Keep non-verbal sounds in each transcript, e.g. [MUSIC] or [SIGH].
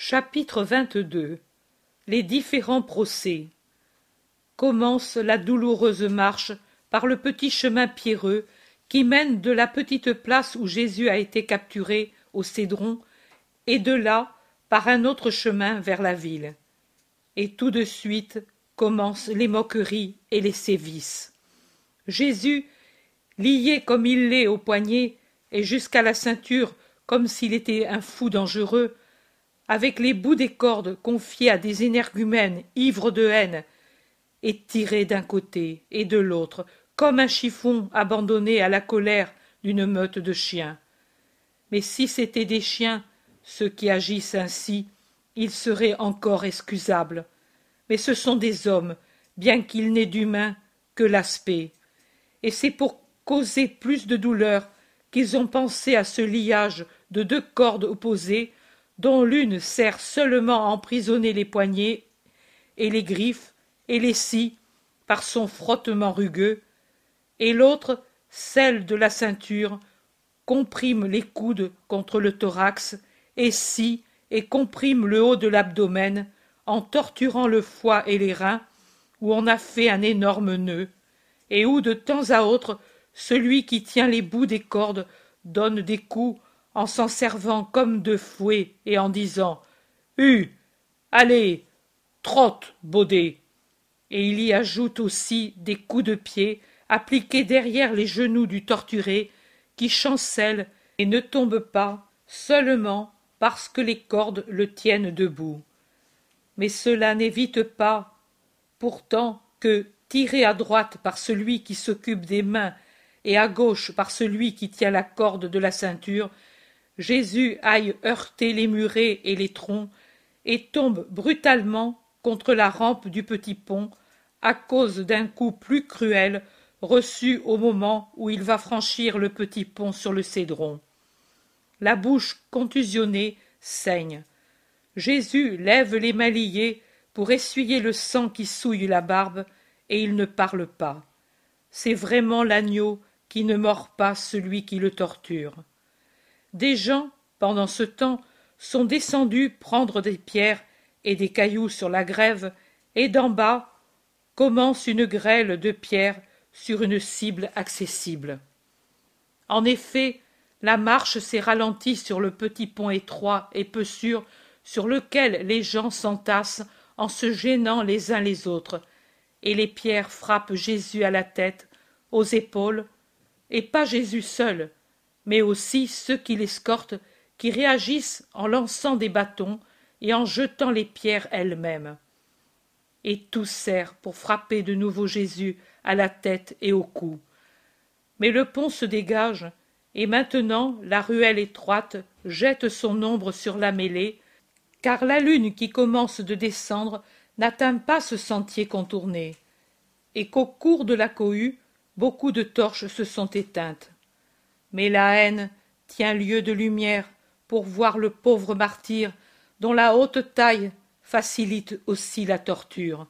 Chapitre XXII Les différents procès Commence la douloureuse marche par le petit chemin pierreux qui mène de la petite place où Jésus a été capturé au Cédron et de là par un autre chemin vers la ville. Et tout de suite commencent les moqueries et les sévices. Jésus, lié comme il l'est au poignet et jusqu'à la ceinture comme s'il était un fou dangereux, avec les bouts des cordes confiés à des énergumènes ivres de haine, et tirés d'un côté et de l'autre, comme un chiffon abandonné à la colère d'une meute de chiens. Mais si c'étaient des chiens, ceux qui agissent ainsi, ils seraient encore excusables. Mais ce sont des hommes, bien qu'ils n'aient d'humain que l'aspect. Et c'est pour causer plus de douleur qu'ils ont pensé à ce liage de deux cordes opposées dont l'une sert seulement à emprisonner les poignets et les griffes et les scies par son frottement rugueux, et l'autre, celle de la ceinture, comprime les coudes contre le thorax et scie et comprime le haut de l'abdomen en torturant le foie et les reins, où on a fait un énorme nœud, et où de temps à autre celui qui tient les bouts des cordes donne des coups en s'en servant comme de fouet et en disant Hu Allez Trotte, Baudet Et il y ajoute aussi des coups de pied appliqués derrière les genoux du torturé qui chancelle et ne tombe pas seulement parce que les cordes le tiennent debout. Mais cela n'évite pas pourtant que, tiré à droite par celui qui s'occupe des mains et à gauche par celui qui tient la corde de la ceinture, Jésus aille heurter les murets et les troncs, et tombe brutalement contre la rampe du petit pont, à cause d'un coup plus cruel reçu au moment où il va franchir le petit pont sur le cédron. La bouche contusionnée saigne. Jésus lève les mains liées pour essuyer le sang qui souille la barbe, et il ne parle pas. C'est vraiment l'agneau qui ne mord pas celui qui le torture. Des gens, pendant ce temps, sont descendus prendre des pierres et des cailloux sur la grève, et d'en bas commence une grêle de pierres sur une cible accessible. En effet, la marche s'est ralentie sur le petit pont étroit et peu sûr sur lequel les gens s'entassent en se gênant les uns les autres, et les pierres frappent Jésus à la tête, aux épaules, et pas Jésus seul, mais aussi ceux qui l'escortent, qui réagissent en lançant des bâtons et en jetant les pierres elles-mêmes. Et tout sert pour frapper de nouveau Jésus à la tête et au cou. Mais le pont se dégage, et maintenant la ruelle étroite jette son ombre sur la mêlée, car la lune qui commence de descendre n'atteint pas ce sentier contourné, et qu'au cours de la cohue, beaucoup de torches se sont éteintes mais la haine tient lieu de lumière pour voir le pauvre martyr dont la haute taille facilite aussi la torture.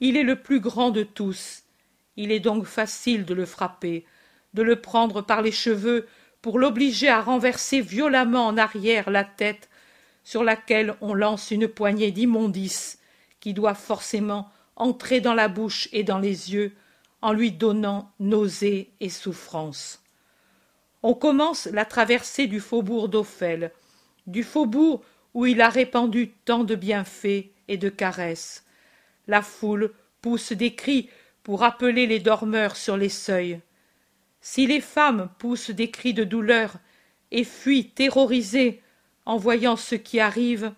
Il est le plus grand de tous. Il est donc facile de le frapper de le prendre par les cheveux pour l'obliger à renverser violemment en arrière la tête sur laquelle on lance une poignée d'immondices qui doit forcément entrer dans la bouche et dans les yeux en lui donnant nausée et souffrance on commence la traversée du faubourg d'Ophel, du faubourg où il a répandu tant de bienfaits et de caresses. La foule pousse des cris pour appeler les dormeurs sur les seuils. Si les femmes poussent des cris de douleur et fuient terrorisées en voyant ce qui arrive,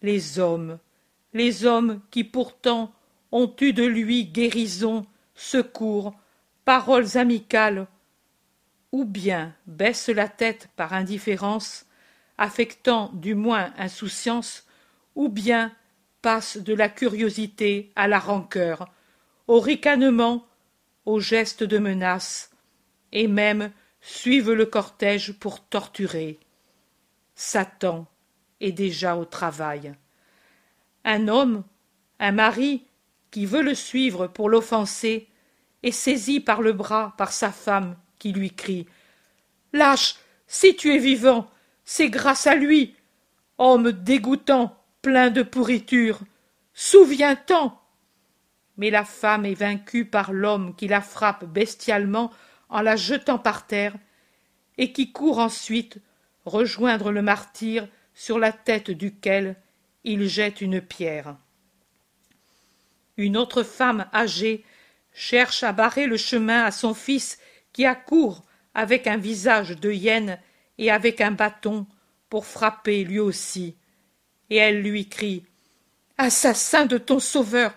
les hommes, les hommes qui pourtant ont eu de lui guérison, secours, paroles amicales, ou bien baisse la tête par indifférence, affectant du moins insouciance, ou bien passe de la curiosité à la rancœur, au ricanement, au geste de menace, et même suivent le cortège pour torturer. Satan est déjà au travail. Un homme, un mari, qui veut le suivre pour l'offenser, est saisi par le bras par sa femme qui lui crie Lâche, si tu es vivant, c'est grâce à lui. Homme dégoûtant, plein de pourriture. Souviens-t'en. Mais la femme est vaincue par l'homme qui la frappe bestialement en la jetant par terre, et qui court ensuite rejoindre le martyr sur la tête duquel il jette une pierre. Une autre femme âgée cherche à barrer le chemin à son fils qui accourt avec un visage de hyène et avec un bâton pour frapper lui aussi. Et elle lui crie Assassin de ton sauveur,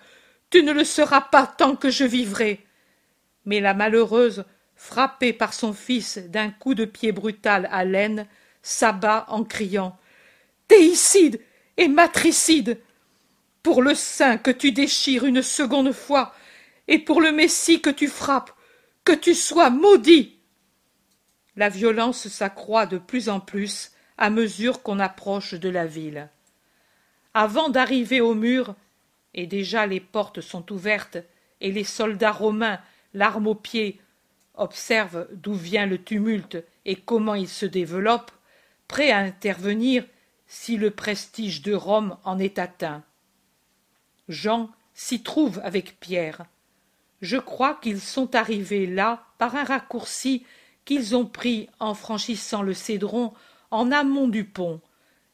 tu ne le seras pas tant que je vivrai. Mais la malheureuse, frappée par son fils d'un coup de pied brutal à l'aine, s'abat en criant Théicide et matricide Pour le sein que tu déchires une seconde fois, et pour le Messie que tu frappes, que tu sois maudit. La violence s'accroît de plus en plus à mesure qu'on approche de la ville. Avant d'arriver au mur, et déjà les portes sont ouvertes, et les soldats romains, l'arme aux pieds, observent d'où vient le tumulte et comment il se développe, prêts à intervenir si le prestige de Rome en est atteint. Jean s'y trouve avec Pierre. Je crois qu'ils sont arrivés là par un raccourci qu'ils ont pris en franchissant le cédron en amont du pont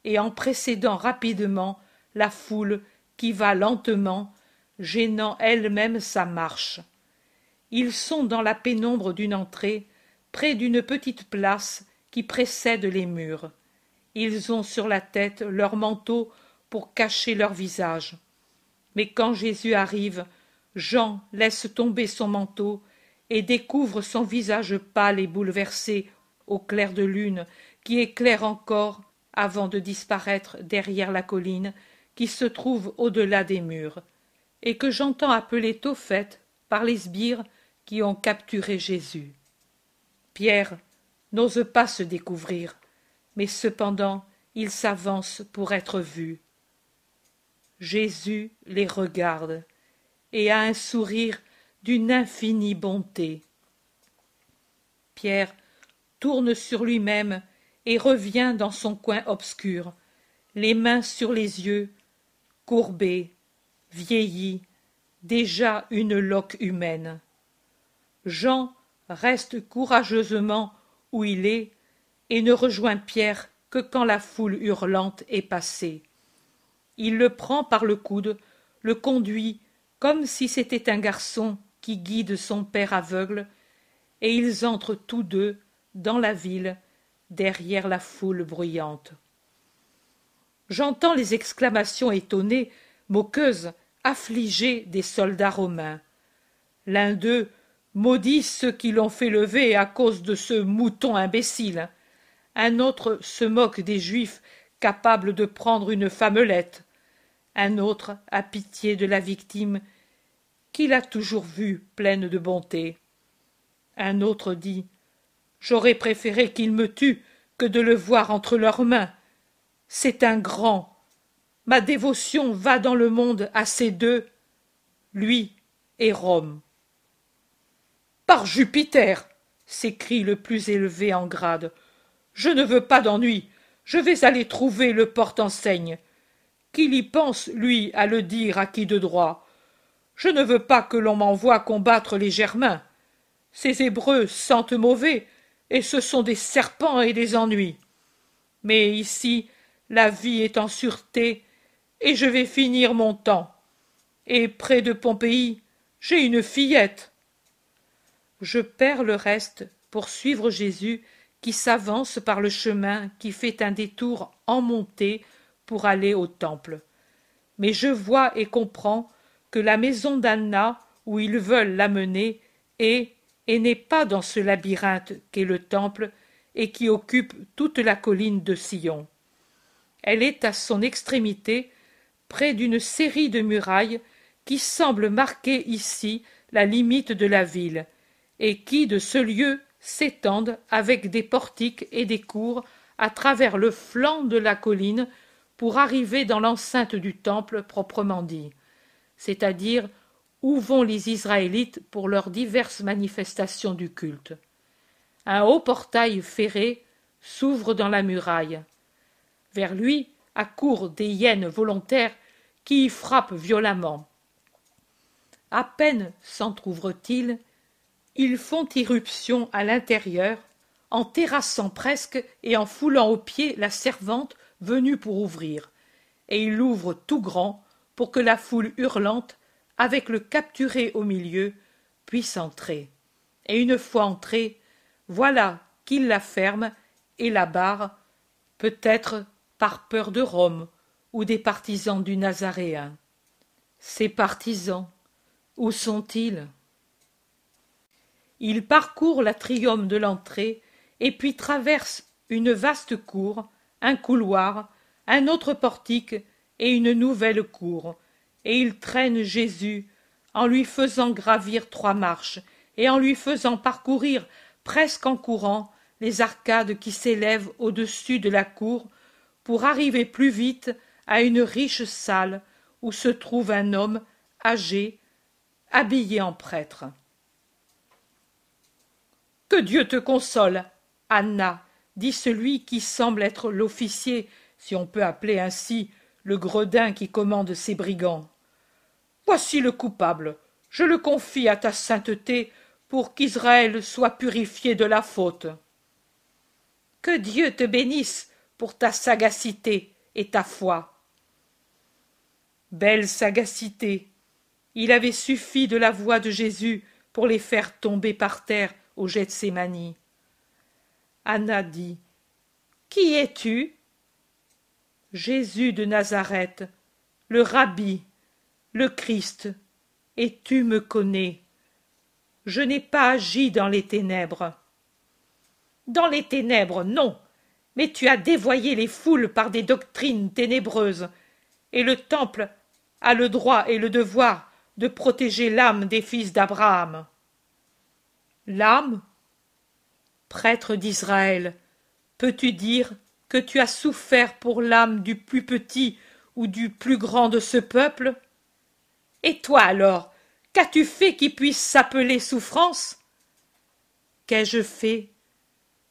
et en précédant rapidement la foule qui va lentement, gênant elle-même sa marche. Ils sont dans la pénombre d'une entrée, près d'une petite place qui précède les murs. Ils ont sur la tête leur manteau pour cacher leur visage. Mais quand Jésus arrive, Jean laisse tomber son manteau et découvre son visage pâle et bouleversé au clair de lune qui éclaire encore avant de disparaître derrière la colline qui se trouve au-delà des murs, et que j'entends appeler Tophet par les sbires qui ont capturé Jésus. Pierre n'ose pas se découvrir, mais cependant il s'avance pour être vu. Jésus les regarde et a un sourire d'une infinie bonté. Pierre tourne sur lui-même et revient dans son coin obscur, les mains sur les yeux, courbé, vieilli, déjà une loque humaine. Jean reste courageusement où il est et ne rejoint Pierre que quand la foule hurlante est passée. Il le prend par le coude, le conduit comme si c'était un garçon qui guide son père aveugle, et ils entrent tous deux dans la ville, derrière la foule bruyante. J'entends les exclamations étonnées, moqueuses, affligées des soldats romains. L'un d'eux maudit ceux qui l'ont fait lever à cause de ce mouton imbécile. Un autre se moque des Juifs capables de prendre une femmelette. Un autre a pitié de la victime qu'il a toujours vue pleine de bonté. Un autre dit J'aurais préféré qu'il me tue que de le voir entre leurs mains. C'est un grand. Ma dévotion va dans le monde à ces deux, lui et Rome. Par Jupiter s'écrie le plus élevé en grade. Je ne veux pas d'ennui. Je vais aller trouver le porte-enseigne. Qu'il y pense, lui, à le dire à qui de droit. Je ne veux pas que l'on m'envoie combattre les Germains. Ces Hébreux sentent mauvais, et ce sont des serpents et des ennuis. Mais ici, la vie est en sûreté, et je vais finir mon temps. Et près de Pompéi, j'ai une fillette. Je perds le reste pour suivre Jésus qui s'avance par le chemin qui fait un détour en montée pour aller au temple. Mais je vois et comprends que la maison d'Anna, où ils veulent l'amener, est et n'est pas dans ce labyrinthe qu'est le temple et qui occupe toute la colline de Sion. Elle est à son extrémité, près d'une série de murailles qui semblent marquer ici la limite de la ville, et qui de ce lieu s'étendent avec des portiques et des cours à travers le flanc de la colline pour arriver dans l'enceinte du temple proprement dit, c'est-à-dire où vont les Israélites pour leurs diverses manifestations du culte. Un haut portail ferré s'ouvre dans la muraille. Vers lui à court des hyènes volontaires qui y frappent violemment. À peine s'entr'ouvrent-ils, ils font irruption à l'intérieur, en terrassant presque et en foulant aux pieds la servante venue pour ouvrir, et ils l'ouvrent tout grand pour que la foule hurlante, avec le capturé au milieu, puisse entrer. Et une fois entré, voilà qu'ils la ferment et la barrent, peut-être par peur de Rome ou des partisans du Nazaréen. Ces partisans, où sont-ils? Ils parcourent l'atrium de l'entrée et puis traversent une vaste cour, un couloir, un autre portique et une nouvelle cour, et ils traînent Jésus en lui faisant gravir trois marches et en lui faisant parcourir presque en courant les arcades qui s'élèvent au-dessus de la cour pour arriver plus vite à une riche salle où se trouve un homme âgé, habillé en prêtre. Que Dieu te console, Anna, dit celui qui semble être l'officier, si on peut appeler ainsi le gredin qui commande ces brigands. Voici le coupable. Je le confie à ta sainteté pour qu'Israël soit purifié de la faute. Que Dieu te bénisse pour ta sagacité et ta foi. Belle sagacité. Il avait suffi de la voix de Jésus pour les faire tomber par terre au. Anna dit Qui es-tu? Jésus de Nazareth, le Rabbi, le Christ, et tu me connais. Je n'ai pas agi dans les ténèbres. Dans les ténèbres, non, mais tu as dévoyé les foules par des doctrines ténébreuses, et le temple a le droit et le devoir de protéger l'âme des fils d'Abraham. L'âme Prêtre d'Israël, peux-tu dire que tu as souffert pour l'âme du plus petit ou du plus grand de ce peuple? Et toi alors, qu'as-tu fait qui puisse s'appeler souffrance? Qu'ai-je fait?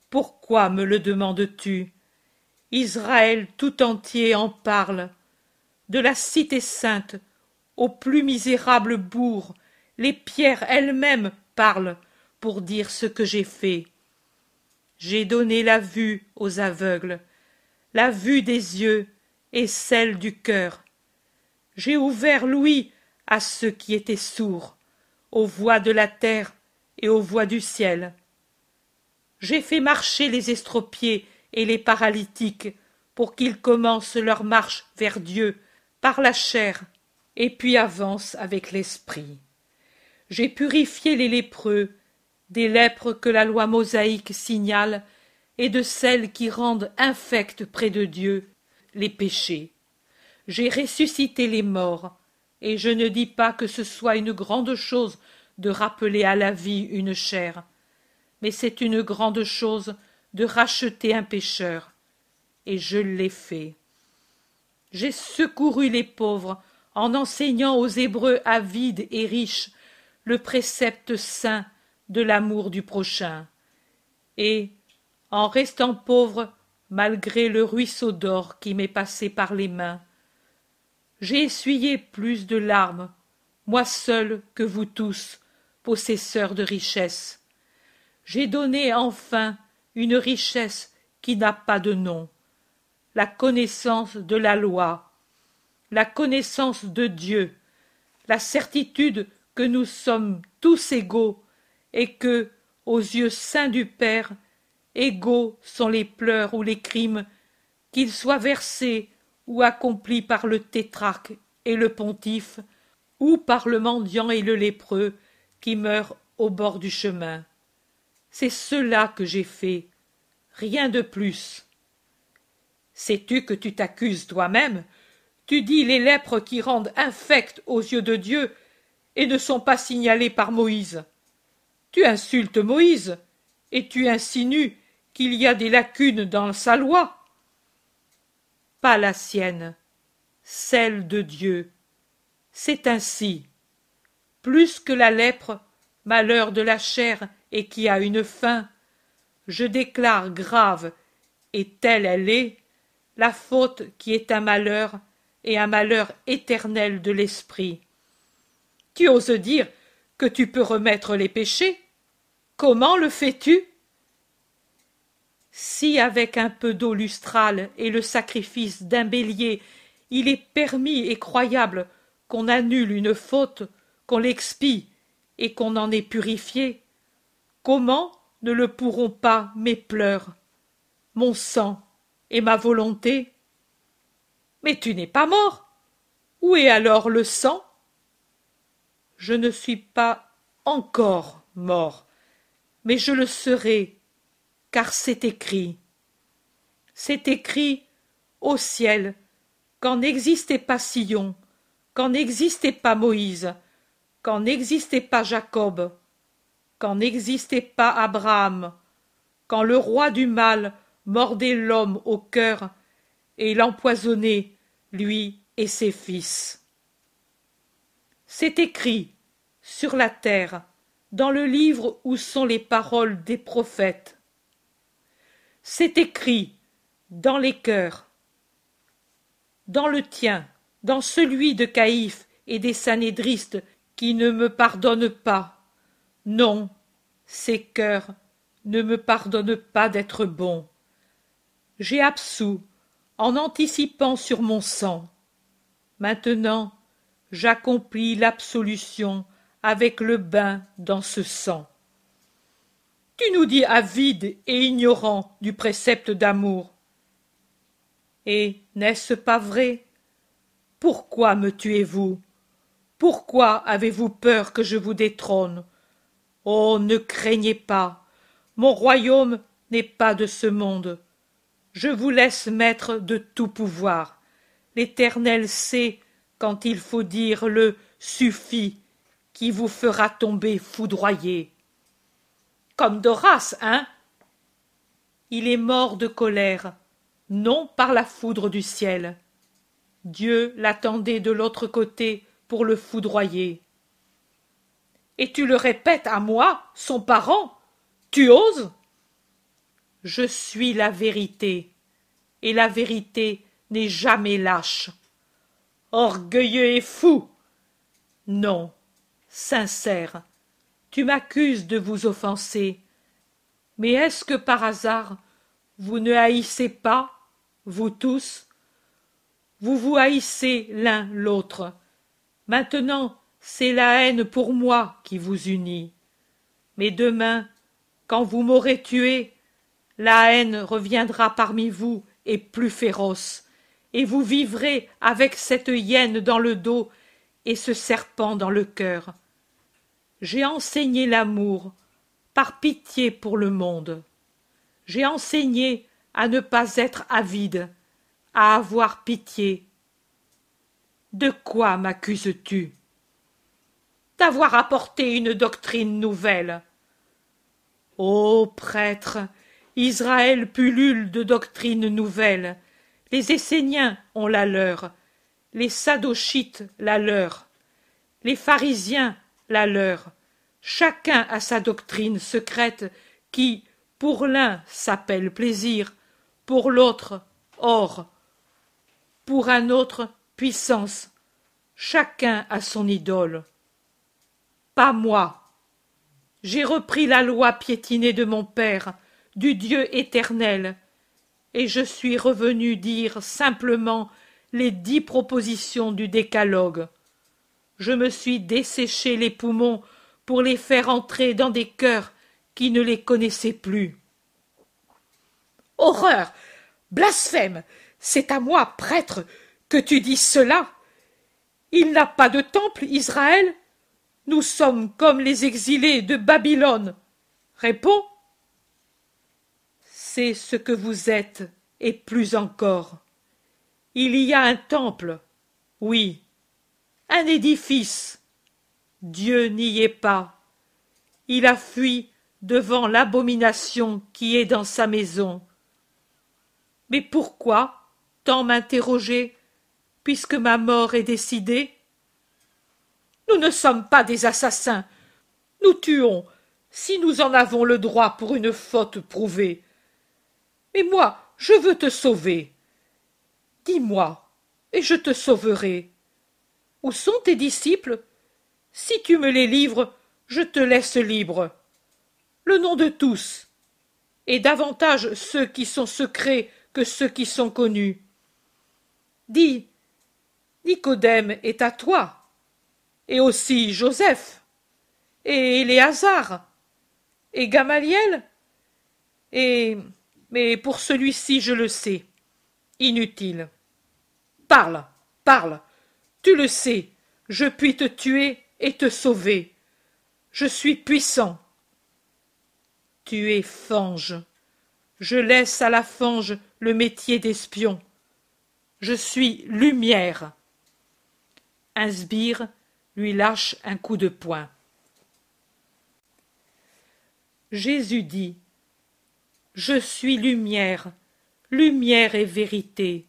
Pourquoi me le demandes-tu? Israël tout entier en parle. De la cité sainte au plus misérable bourg, les pierres elles-mêmes parlent pour dire ce que j'ai fait. J'ai donné la vue aux aveugles, la vue des yeux et celle du cœur. J'ai ouvert l'ouïe à ceux qui étaient sourds, aux voix de la terre et aux voix du ciel. J'ai fait marcher les estropiés et les paralytiques pour qu'ils commencent leur marche vers Dieu par la chair et puis avancent avec l'esprit. J'ai purifié les lépreux des lèpres que la loi mosaïque signale et de celles qui rendent infectes près de Dieu les péchés. J'ai ressuscité les morts, et je ne dis pas que ce soit une grande chose de rappeler à la vie une chair, mais c'est une grande chose de racheter un pécheur, et je l'ai fait. J'ai secouru les pauvres en enseignant aux Hébreux avides et riches le précepte saint de l'amour du prochain, et, en restant pauvre malgré le ruisseau d'or qui m'est passé par les mains. J'ai essuyé plus de larmes, moi seul que vous tous, possesseurs de richesses. J'ai donné enfin une richesse qui n'a pas de nom, la connaissance de la loi, la connaissance de Dieu, la certitude que nous sommes tous égaux et que, aux yeux saints du Père, égaux sont les pleurs ou les crimes, qu'ils soient versés ou accomplis par le tétrarque et le pontife, ou par le mendiant et le lépreux qui meurent au bord du chemin. C'est cela que j'ai fait, rien de plus. Sais-tu que tu t'accuses toi-même? Tu dis les lèpres qui rendent infectes aux yeux de Dieu et ne sont pas signalés par Moïse. Tu insultes Moïse et tu insinues qu'il y a des lacunes dans sa loi Pas la sienne, celle de Dieu. C'est ainsi. Plus que la lèpre, malheur de la chair et qui a une fin, je déclare grave, et telle elle est, la faute qui est un malheur et un malheur éternel de l'esprit. Tu oses dire que tu peux remettre les péchés Comment le fais-tu? Si avec un peu d'eau lustrale et le sacrifice d'un bélier il est permis et croyable qu'on annule une faute, qu'on l'expie et qu'on en est purifié, comment ne le pourront pas mes pleurs, mon sang et ma volonté? Mais tu n'es pas mort. Où est alors le sang? Je ne suis pas encore mort, mais je le serai, car c'est écrit. C'est écrit au ciel, quand n'existait pas Sion, quand n'existait pas Moïse, quand n'existait pas Jacob, quand n'existait pas Abraham, quand le roi du mal mordait l'homme au cœur et l'empoisonnait, lui et ses fils. C'est écrit sur la terre, dans le livre où sont les paroles des prophètes. C'est écrit dans les cœurs, dans le tien, dans celui de Caïphe et des sanédristes qui ne me pardonnent pas. Non, ces cœurs ne me pardonnent pas d'être bon. J'ai absous en anticipant sur mon sang. Maintenant, j'accomplis l'absolution avec le bain dans ce sang. Tu nous dis avide et ignorant du précepte d'amour. Et n'est-ce pas vrai? Pourquoi me tuez-vous? Pourquoi avez-vous peur que je vous détrône? Oh, ne craignez pas. Mon royaume n'est pas de ce monde. Je vous laisse maître de tout pouvoir. L'Éternel sait quand il faut dire le suffit qui vous fera tomber foudroyé. Comme Doras, hein? Il est mort de colère, non par la foudre du ciel. Dieu l'attendait de l'autre côté pour le foudroyer. Et tu le répètes à moi, son parent Tu oses? Je suis la vérité, et la vérité n'est jamais lâche. Orgueilleux et fou Non, sincère, tu m'accuses de vous offenser. Mais est-ce que par hasard vous ne haïssez pas, vous tous? Vous vous haïssez l'un l'autre. Maintenant, c'est la haine pour moi qui vous unit. Mais demain, quand vous m'aurez tué, la haine reviendra parmi vous et plus féroce, et vous vivrez avec cette hyène dans le dos et ce serpent dans le cœur. J'ai enseigné l'amour par pitié pour le monde. J'ai enseigné à ne pas être avide, à avoir pitié. De quoi m'accuses-tu? D'avoir apporté une doctrine nouvelle. Ô prêtre, Israël pullule de doctrines nouvelles. Les Esséniens ont la leur, les Sadochites la leur, les pharisiens la leur. Chacun a sa doctrine secrète qui, pour l'un, s'appelle plaisir, pour l'autre, or, pour un autre, puissance. Chacun a son idole pas moi. J'ai repris la loi piétinée de mon père, du Dieu éternel, et je suis revenu dire simplement les dix propositions du décalogue. Je me suis desséché les poumons pour les faire entrer dans des cœurs qui ne les connaissaient plus. Horreur. Blasphème. C'est à moi, prêtre, que tu dis cela. Il n'a pas de temple, Israël, nous sommes comme les exilés de Babylone. Réponds. C'est ce que vous êtes, et plus encore. Il y a un temple, oui, un édifice. Dieu n'y est pas. Il a fui devant l'abomination qui est dans sa maison. Mais pourquoi tant m'interroger, puisque ma mort est décidée? Nous ne sommes pas des assassins. Nous tuons, si nous en avons le droit pour une faute prouvée. Mais moi, je veux te sauver. Dis-moi, et je te sauverai. Où sont tes disciples? Si tu me les livres, je te laisse libre. Le nom de tous, et davantage ceux qui sont secrets que ceux qui sont connus. Dis, Nicodème est à toi, et aussi Joseph, et Éléazar, et Gamaliel, et mais pour celui-ci je le sais. Inutile. Parle, parle. Tu le sais, je puis te tuer et te sauver. Je suis puissant. Tu es fange. Je laisse à la fange le métier d'espion. Je suis lumière. Un sbire lui lâche un coup de poing. Jésus dit Je suis lumière, lumière et vérité.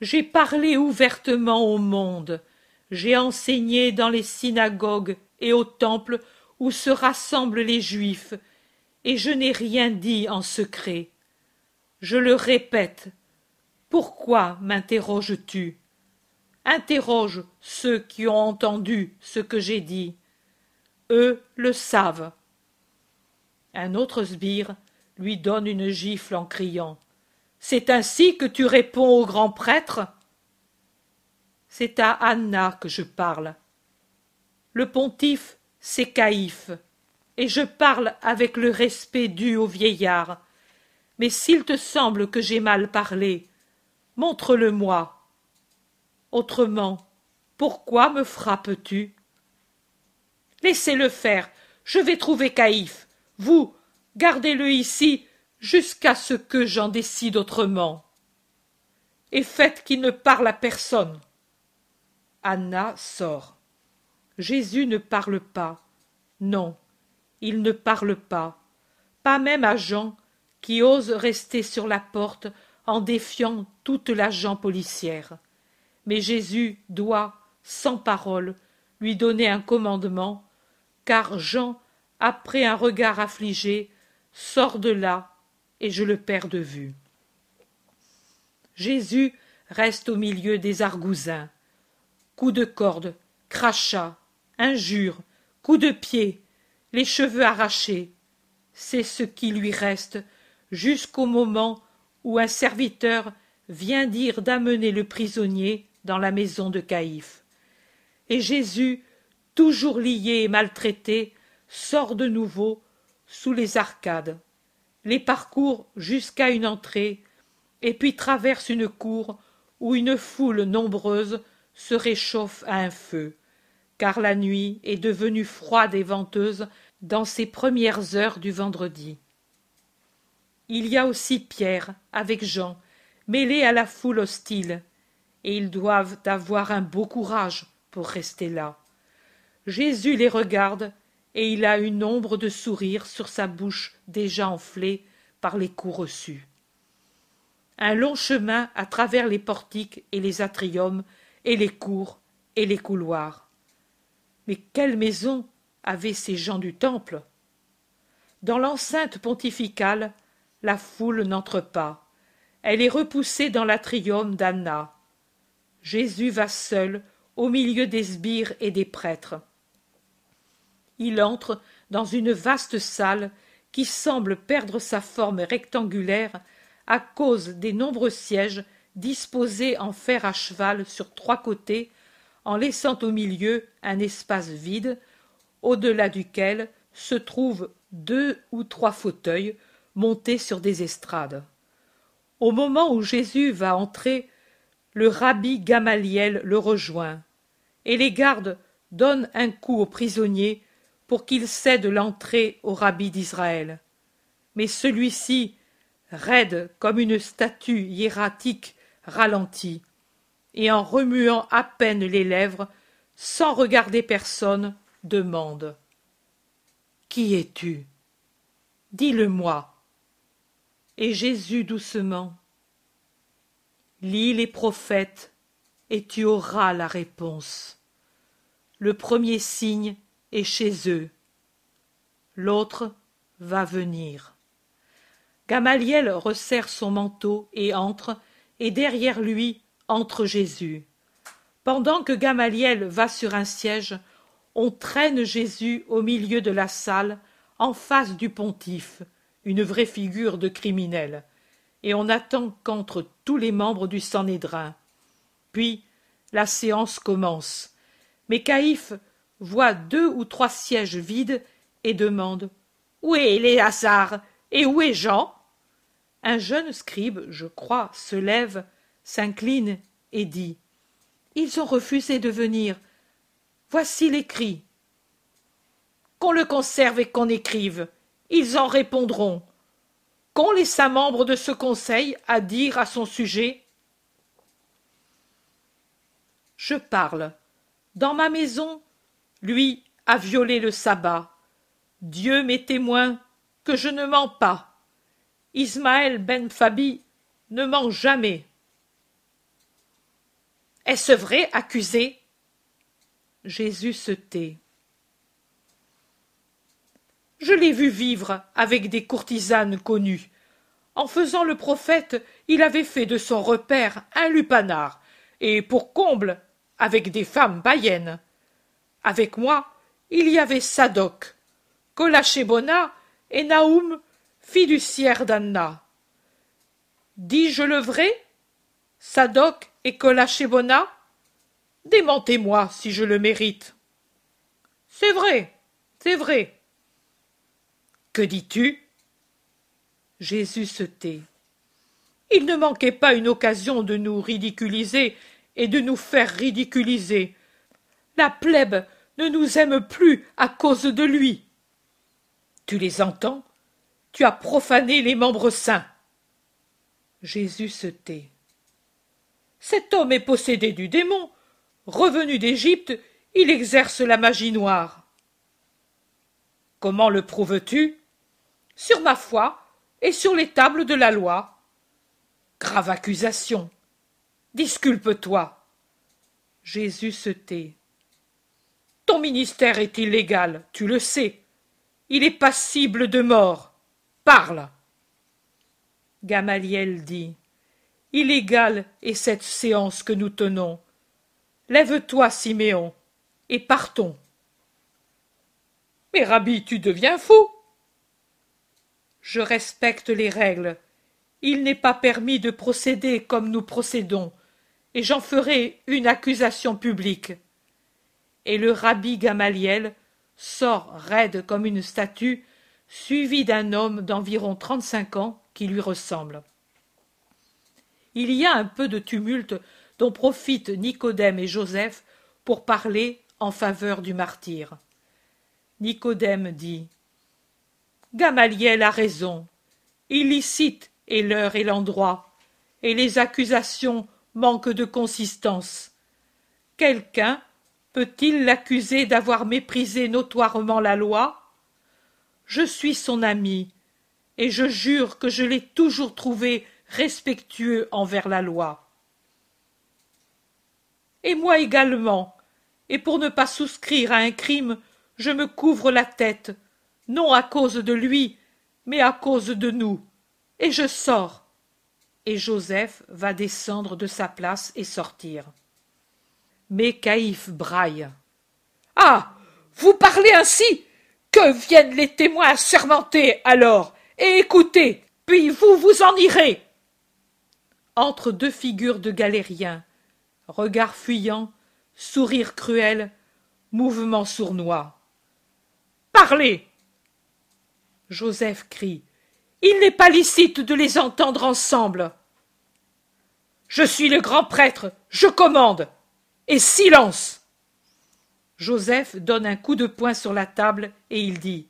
J'ai parlé ouvertement au monde, j'ai enseigné dans les synagogues et au temple où se rassemblent les Juifs, et je n'ai rien dit en secret. Je le répète. Pourquoi m'interroges-tu? Interroge ceux qui ont entendu ce que j'ai dit. Eux le savent. Un autre sbire lui donne une gifle en criant. C'est ainsi que tu réponds au grand prêtre? C'est à Anna que je parle. Le pontife, c'est Caïphe, et je parle avec le respect dû au vieillard. Mais s'il te semble que j'ai mal parlé, montre-le-moi. Autrement, pourquoi me frappes-tu? Laissez-le faire, je vais trouver Caïphe. Vous, gardez-le ici jusqu'à ce que j'en décide autrement. Et faites qu'il ne parle à personne. Anna sort. Jésus ne parle pas. Non, il ne parle pas. Pas même à Jean, qui ose rester sur la porte en défiant toute l'agent policière. Mais Jésus doit, sans parole, lui donner un commandement, car Jean, après un regard affligé, sort de là et je le perds de vue. Jésus reste au milieu des argousins. Coups de corde, crachats, injures, coups de pied, les cheveux arrachés. C'est ce qui lui reste jusqu'au moment où un serviteur vient dire d'amener le prisonnier dans la maison de Caïphe. Et Jésus, toujours lié et maltraité, sort de nouveau sous les arcades les parcourt jusqu'à une entrée, et puis traverse une cour où une foule nombreuse se réchauffe à un feu, car la nuit est devenue froide et venteuse dans ces premières heures du vendredi. Il y a aussi Pierre avec Jean, mêlés à la foule hostile, et ils doivent avoir un beau courage pour rester là. Jésus les regarde et il a une ombre de sourire sur sa bouche déjà enflée par les coups reçus. Un long chemin à travers les portiques et les atriums et les cours et les couloirs. Mais quelle maison avaient ces gens du temple? Dans l'enceinte pontificale, la foule n'entre pas. Elle est repoussée dans l'atrium d'Anna. Jésus va seul au milieu des sbires et des prêtres il entre dans une vaste salle qui semble perdre sa forme rectangulaire à cause des nombreux sièges disposés en fer à cheval sur trois côtés en laissant au milieu un espace vide au-delà duquel se trouvent deux ou trois fauteuils montés sur des estrades. Au moment où Jésus va entrer, le rabbi Gamaliel le rejoint, et les gardes donnent un coup au prisonnier pour qu'il cède l'entrée au rabbi d'Israël. Mais celui-ci, raide comme une statue hiératique, ralentit, et en remuant à peine les lèvres, sans regarder personne, demande. Qui es-tu? Dis-le-moi. Et Jésus doucement. Lis les prophètes, et tu auras la réponse. Le premier signe chez eux. L'autre va venir. Gamaliel resserre son manteau et entre, et derrière lui, entre Jésus. Pendant que Gamaliel va sur un siège, on traîne Jésus au milieu de la salle, en face du pontife, une vraie figure de criminel, et on attend qu'entre tous les membres du Sanhédrin. Puis la séance commence. Mais Caïphe voit deux ou trois sièges vides et demande Où est Éléazar et où est Jean? Un jeune scribe, je crois, se lève, s'incline et dit Ils ont refusé de venir. Voici l'écrit. Qu'on le conserve et qu'on écrive. Ils en répondront. Qu'ont les cinq membres de ce conseil à dire à son sujet Je parle. Dans ma maison, lui a violé le sabbat. Dieu m'est témoin que je ne mens pas. Ismaël ben Fabi ne ment jamais. Est-ce vrai, accusé? Jésus se tait. Je l'ai vu vivre avec des courtisanes connues. En faisant le prophète, il avait fait de son repère un lupanar, et pour comble, avec des femmes païennes. Avec moi, il y avait Sadoc, Colachébona et Naoum, fiduciaire d'Anna. Dis-je le vrai? Sadoc et Colachébona Démentez-moi si je le mérite. C'est vrai, c'est vrai. Que dis-tu? Jésus se tait. Il ne manquait pas une occasion de nous ridiculiser et de nous faire ridiculiser. La plèbe ne nous aime plus à cause de lui. Tu les entends? Tu as profané les membres saints. Jésus se tait. Cet homme est possédé du démon. Revenu d'Égypte, il exerce la magie noire. Comment le prouves-tu? Sur ma foi et sur les tables de la loi. Grave accusation. Disculpe-toi. Jésus se tait. Ton ministère est illégal, tu le sais. Il est passible de mort. Parle. Gamaliel dit. Illégale est cette séance que nous tenons. Lève-toi, Siméon, et partons. Mais Rabbi, tu deviens fou. Je respecte les règles. Il n'est pas permis de procéder comme nous procédons, et j'en ferai une accusation publique. Et le rabbi Gamaliel sort raide comme une statue, suivi d'un homme d'environ trente-cinq ans qui lui ressemble. Il y a un peu de tumulte dont profitent Nicodème et Joseph pour parler en faveur du martyr. Nicodème dit Gamaliel a raison. Illicite est l'heure et l'endroit, et les accusations manquent de consistance. Quelqu'un peut-il l'accuser d'avoir méprisé notoirement la loi? Je suis son ami, et je jure que je l'ai toujours trouvé respectueux envers la loi. Et moi également. Et pour ne pas souscrire à un crime je me couvre la tête non à cause de lui mais à cause de nous. Et je sors. Et joseph va descendre de sa place et sortir mais caïphe braille ah vous parlez ainsi? Que viennent les témoins assermentés alors? Et écoutez puis vous vous en irez entre deux figures de galériens regard fuyant, sourire cruel, mouvement sournois. Parlez. Joseph crie. Il n'est pas licite de les entendre ensemble. Je suis le grand prêtre, je commande. Et silence. Joseph donne un coup de poing sur la table et il dit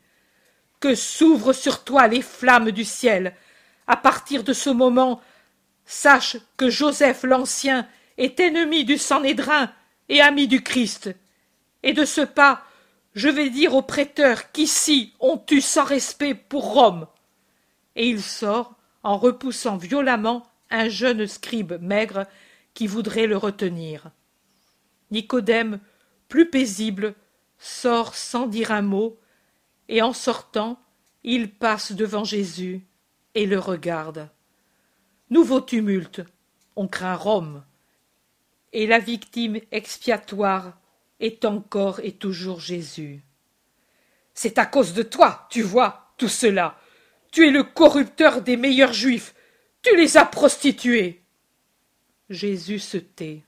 Que s'ouvrent sur toi les flammes du ciel. À partir de ce moment, sache que Joseph l'Ancien est ennemi du Sanhédrin et ami du Christ. Et de ce pas, je vais dire aux prêteurs qu'ici on tue sans respect pour Rome. Et il sort en repoussant violemment un jeune scribe maigre qui voudrait le retenir. Nicodème, plus paisible, sort sans dire un mot, et en sortant, il passe devant Jésus et le regarde. Nouveau tumulte, on craint Rome et la victime expiatoire est encore et toujours Jésus. C'est à cause de toi, tu vois, tout cela. Tu es le corrupteur des meilleurs juifs. Tu les as prostitués. Jésus se tait.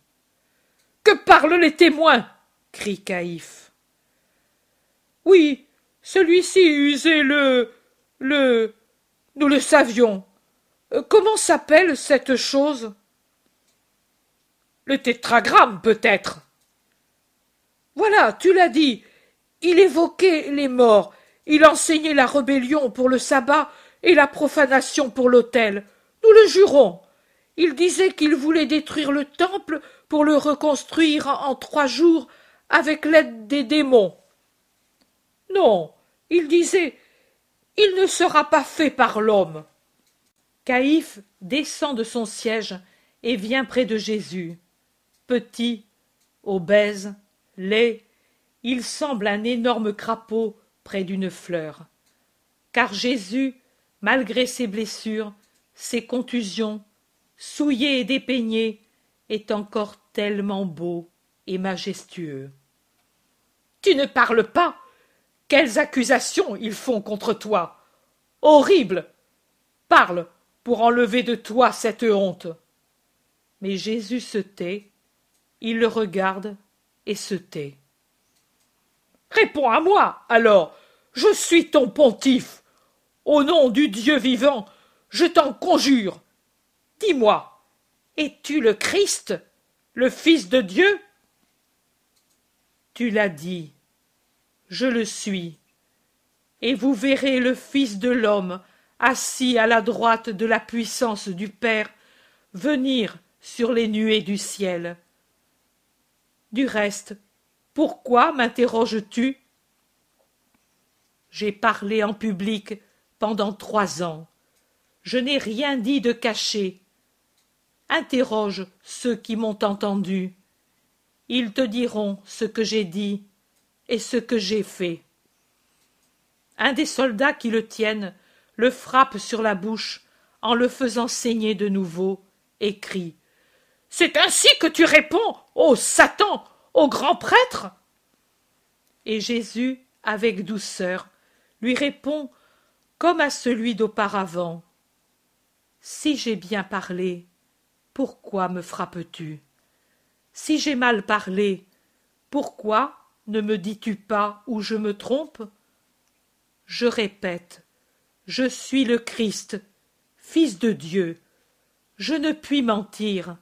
Que parlent les témoins crie Caïphe. Oui, celui-ci usait le. le. Nous le savions. Euh, comment s'appelle cette chose? Le tétragramme, peut-être. Voilà, tu l'as dit. Il évoquait les morts. Il enseignait la rébellion pour le sabbat et la profanation pour l'autel. Nous le jurons. Il disait qu'il voulait détruire le temple pour le reconstruire en trois jours avec l'aide des démons. Non, il disait Il ne sera pas fait par l'homme. Caïphe descend de son siège et vient près de Jésus. Petit, obèse, laid, il semble un énorme crapaud près d'une fleur. Car Jésus, malgré ses blessures, ses contusions, souillé et dépeigné, est encore tellement beau et majestueux. Tu ne parles pas. Quelles accusations ils font contre toi. Horrible. Parle pour enlever de toi cette honte. Mais Jésus se tait, il le regarde et se tait. Réponds à moi, alors. Je suis ton pontife. Au nom du Dieu vivant, je t'en conjure. Dis-moi, es-tu le Christ, le Fils de Dieu? Tu l'as dit, je le suis, et vous verrez le Fils de l'homme assis à la droite de la puissance du Père venir sur les nuées du ciel. Du reste, pourquoi m'interroges-tu? J'ai parlé en public pendant trois ans. Je n'ai rien dit de caché. Interroge ceux qui m'ont entendu. Ils te diront ce que j'ai dit et ce que j'ai fait. Un des soldats qui le tiennent le frappe sur la bouche en le faisant saigner de nouveau et crie C'est ainsi que tu réponds, ô Satan, au grand prêtre Et Jésus, avec douceur, lui répond comme à celui d'auparavant si j'ai bien parlé, pourquoi me frappes-tu? Si j'ai mal parlé, pourquoi ne me dis-tu pas où je me trompe? Je répète, je suis le Christ, Fils de Dieu. Je ne puis mentir.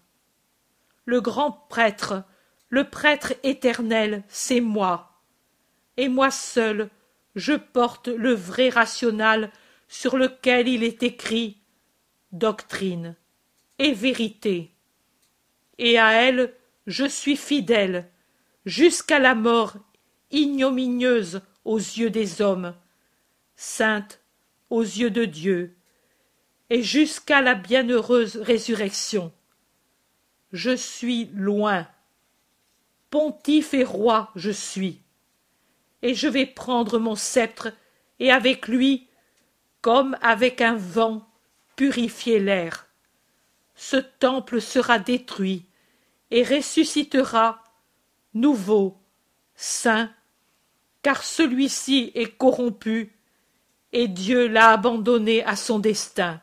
Le grand prêtre, le prêtre éternel, c'est moi. Et moi seul, je porte le vrai rational sur lequel il est écrit doctrine et vérité. Et à elle je suis fidèle, jusqu'à la mort ignominieuse aux yeux des hommes, sainte aux yeux de Dieu, et jusqu'à la bienheureuse résurrection. Je suis loin, pontife et roi je suis, et je vais prendre mon sceptre, et avec lui, comme avec un vent, purifier l'air. Ce temple sera détruit et ressuscitera nouveau, saint, car celui-ci est corrompu et Dieu l'a abandonné à son destin.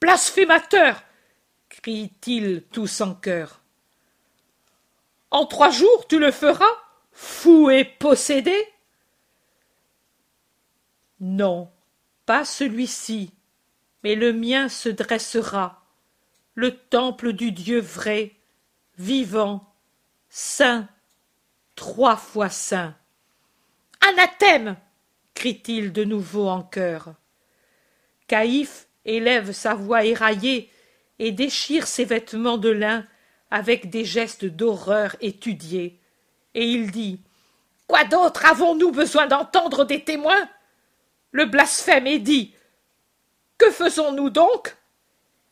Blasphémateur crient-ils tous en chœur. En trois jours tu le feras, fou et possédé? Non, pas celui-ci, mais le mien se dressera, le temple du Dieu vrai, vivant, saint, trois fois saint. Anathème crie-t-il de nouveau en chœur. Caïphe élève sa voix éraillée et déchire ses vêtements de lin avec des gestes d'horreur étudiés, et il dit Quoi d'autre avons-nous besoin d'entendre des témoins? Le blasphème est dit, que faisons-nous donc?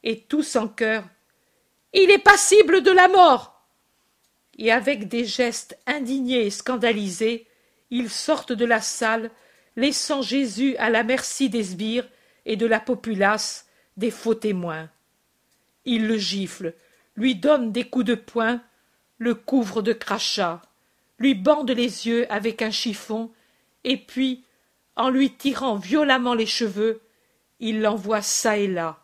Et tous en chœur. Il est passible de la mort. Et avec des gestes indignés et scandalisés, ils sortent de la salle, laissant Jésus à la merci des sbires et de la populace, des faux témoins. Ils le giflent, lui donne des coups de poing, le couvre de crachats, lui bande les yeux avec un chiffon, et puis, en lui tirant violemment les cheveux, il l'envoie çà et là,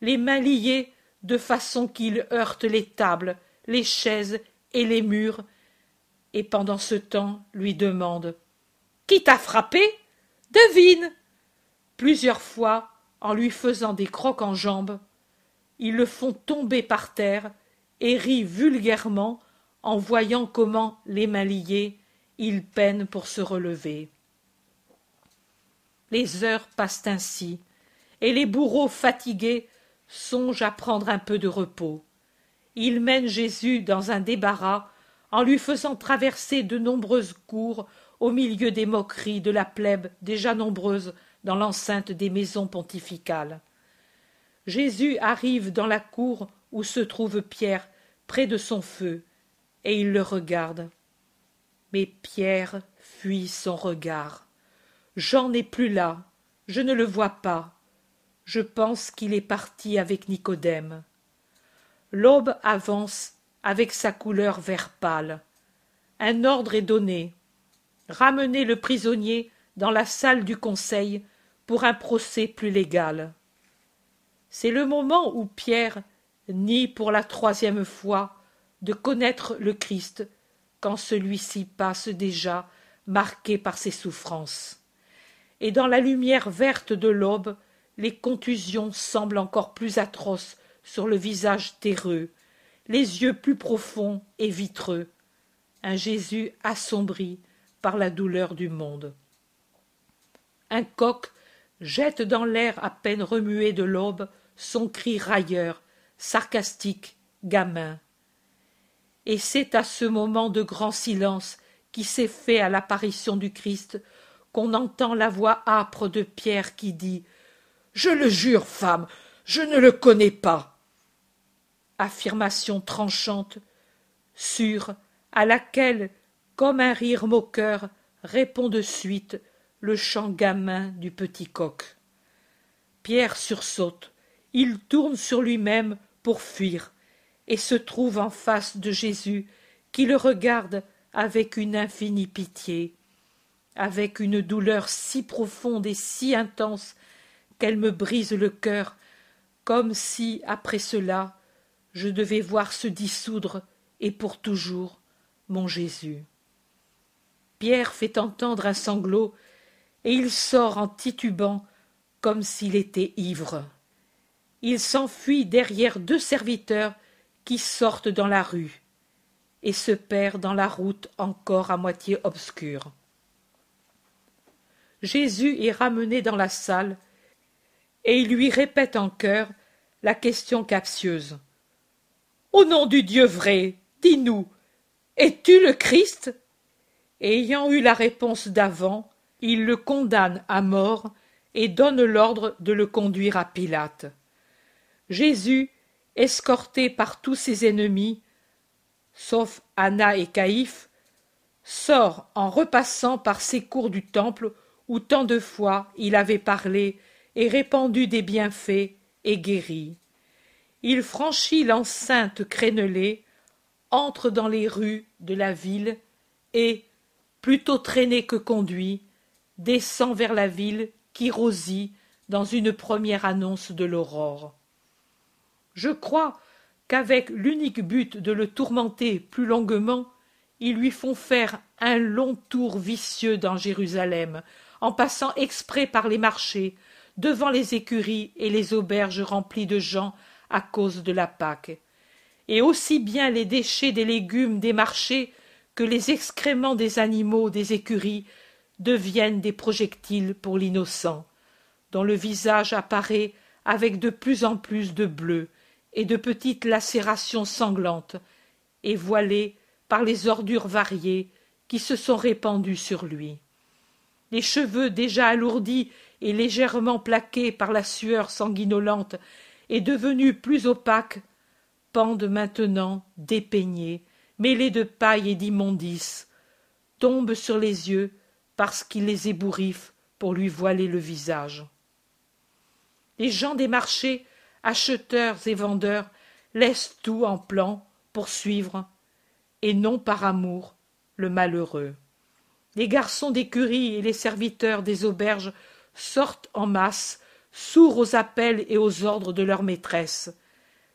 les mains liées de façon qu'il heurte les tables, les chaises et les murs, et pendant ce temps lui demande Qui t'a frappé? Devine Plusieurs fois, en lui faisant des crocs en jambes, ils le font tomber par terre et rit vulgairement en voyant comment, les mains liées, il peine pour se relever. Les heures passent ainsi, et les bourreaux fatigués songent à prendre un peu de repos. Ils mènent Jésus dans un débarras en lui faisant traverser de nombreuses cours au milieu des moqueries de la plèbe déjà nombreuse dans l'enceinte des maisons pontificales. Jésus arrive dans la cour où se trouve Pierre, près de son feu, et il le regarde. Mais Pierre fuit son regard. Jean n'est plus là, je ne le vois pas. Je pense qu'il est parti avec Nicodème. L'aube avance avec sa couleur vert pâle. Un ordre est donné. Ramener le prisonnier dans la salle du conseil pour un procès plus légal. C'est le moment où Pierre nie pour la troisième fois de connaître le Christ quand celui-ci passe déjà marqué par ses souffrances. Et dans la lumière verte de l'aube, les contusions semblent encore plus atroces sur le visage terreux, les yeux plus profonds et vitreux, un Jésus assombri par la douleur du monde. Un coq jette dans l'air à peine remué de l'aube son cri railleur, sarcastique, gamin. Et c'est à ce moment de grand silence qui s'est fait à l'apparition du Christ qu'on entend la voix âpre de Pierre qui dit Je le jure, femme, je ne le connais pas. Affirmation tranchante, sûre, à laquelle, comme un rire moqueur, répond de suite le chant gamin du petit coq. Pierre sursaute, il tourne sur lui-même pour fuir, et se trouve en face de Jésus, qui le regarde avec une infinie pitié, avec une douleur si profonde et si intense qu'elle me brise le cœur, comme si, après cela, je devais voir se dissoudre, et pour toujours, mon Jésus. Pierre fait entendre un sanglot, et il sort en titubant comme s'il était ivre il s'enfuit derrière deux serviteurs qui sortent dans la rue et se perd dans la route encore à moitié obscure. Jésus est ramené dans la salle et il lui répète en chœur la question captieuse. Au nom du Dieu vrai, dis-nous, es-tu le Christ? Ayant eu la réponse d'avant, il le condamne à mort et donne l'ordre de le conduire à Pilate. Jésus, escorté par tous ses ennemis, sauf Anna et Caïphe, sort en repassant par ces cours du temple où tant de fois il avait parlé et répandu des bienfaits et guéri. Il franchit l'enceinte crénelée, entre dans les rues de la ville et, plutôt traîné que conduit, descend vers la ville qui rosit dans une première annonce de l'aurore. Je crois qu'avec l'unique but de le tourmenter plus longuement, ils lui font faire un long tour vicieux dans Jérusalem, en passant exprès par les marchés, devant les écuries et les auberges remplies de gens à cause de la Pâque. Et aussi bien les déchets des légumes des marchés que les excréments des animaux des écuries deviennent des projectiles pour l'innocent, dont le visage apparaît avec de plus en plus de bleu, et de petites lacérations sanglantes, et voilées par les ordures variées qui se sont répandues sur lui. Les cheveux déjà alourdis et légèrement plaqués par la sueur sanguinolente et devenus plus opaques, pendent maintenant dépeignés, mêlés de paille et d'immondices, tombent sur les yeux parce qu'il les ébouriffe pour lui voiler le visage. Les gens des marchés acheteurs et vendeurs laisse tout en plan pour suivre, et non par amour, le malheureux. Les garçons d'écurie et les serviteurs des auberges sortent en masse, sourds aux appels et aux ordres de leur maîtresse.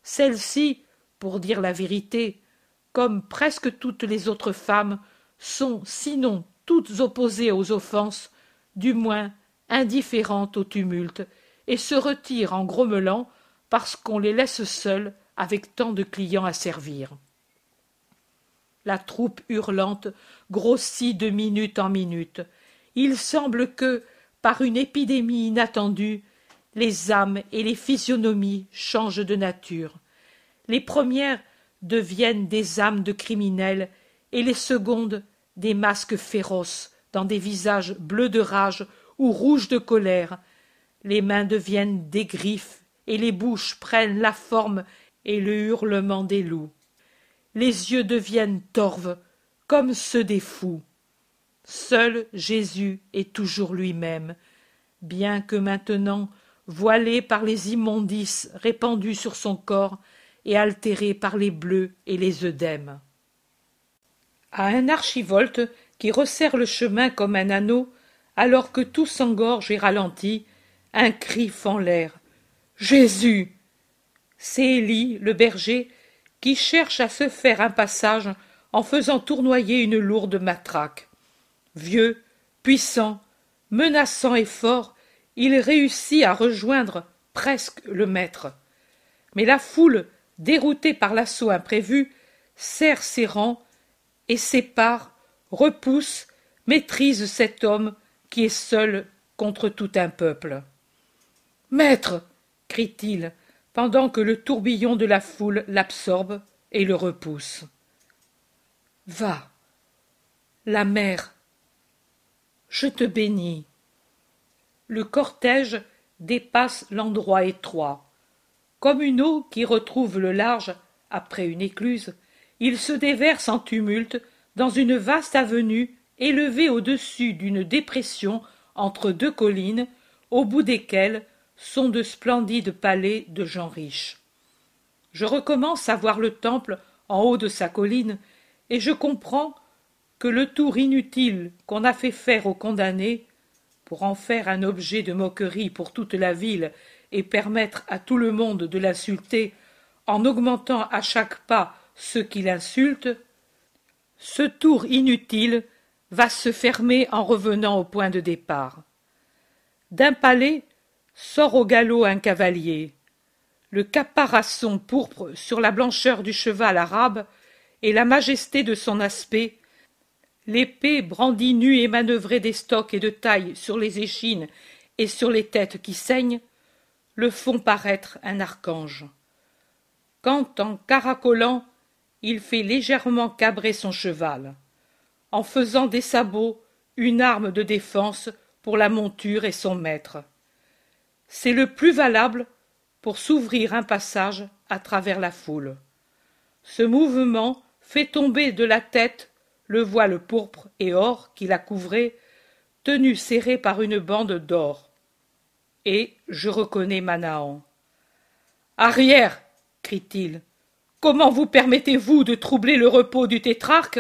Celles-ci, pour dire la vérité, comme presque toutes les autres femmes, sont, sinon toutes opposées aux offenses, du moins indifférentes au tumulte, et se retirent en grommelant parce qu'on les laisse seules avec tant de clients à servir. La troupe hurlante grossit de minute en minute. Il semble que, par une épidémie inattendue, les âmes et les physionomies changent de nature. Les premières deviennent des âmes de criminels et les secondes des masques féroces dans des visages bleus de rage ou rouges de colère. Les mains deviennent des griffes et les bouches prennent la forme et le hurlement des loups. Les yeux deviennent torves comme ceux des fous. Seul Jésus est toujours lui-même, bien que maintenant voilé par les immondices répandus sur son corps et altéré par les bleus et les œdèmes. À un archivolte qui resserre le chemin comme un anneau, alors que tout s'engorge et ralentit, un cri fend l'air. Jésus. C'est Élie, le berger, qui cherche à se faire un passage en faisant tournoyer une lourde matraque. Vieux, puissant, menaçant et fort, il réussit à rejoindre presque le maître. Mais la foule, déroutée par l'assaut imprévu, serre ses rangs et sépare, repousse, maîtrise cet homme qui est seul contre tout un peuple. Maître crie-t-il, pendant que le tourbillon de la foule l'absorbe et le repousse. Va, la mer, je te bénis le cortège dépasse l'endroit étroit. Comme une eau qui retrouve le large après une écluse, il se déverse en tumulte dans une vaste avenue élevée au-dessus d'une dépression entre deux collines, au bout desquelles sont de splendides palais de gens riches. Je recommence à voir le temple en haut de sa colline, et je comprends que le tour inutile qu'on a fait faire aux condamnés pour en faire un objet de moquerie pour toute la ville et permettre à tout le monde de l'insulter en augmentant à chaque pas ceux qui l'insultent, ce tour inutile va se fermer en revenant au point de départ. D'un palais sort au galop un cavalier. Le caparaçon pourpre sur la blancheur du cheval arabe et la majesté de son aspect l'épée brandie nue et manœuvrée des stocks et de taille sur les échines et sur les têtes qui saignent, le font paraître un archange. Quand, en caracolant, il fait légèrement cabrer son cheval, en faisant des sabots une arme de défense pour la monture et son maître. C'est le plus valable pour s'ouvrir un passage à travers la foule. Ce mouvement fait tomber de la tête le voile pourpre et or qui la couvrait, tenu serré par une bande d'or. Et je reconnais Manahan. Arrière crie-t-il. Comment vous permettez-vous de troubler le repos du tétrarque?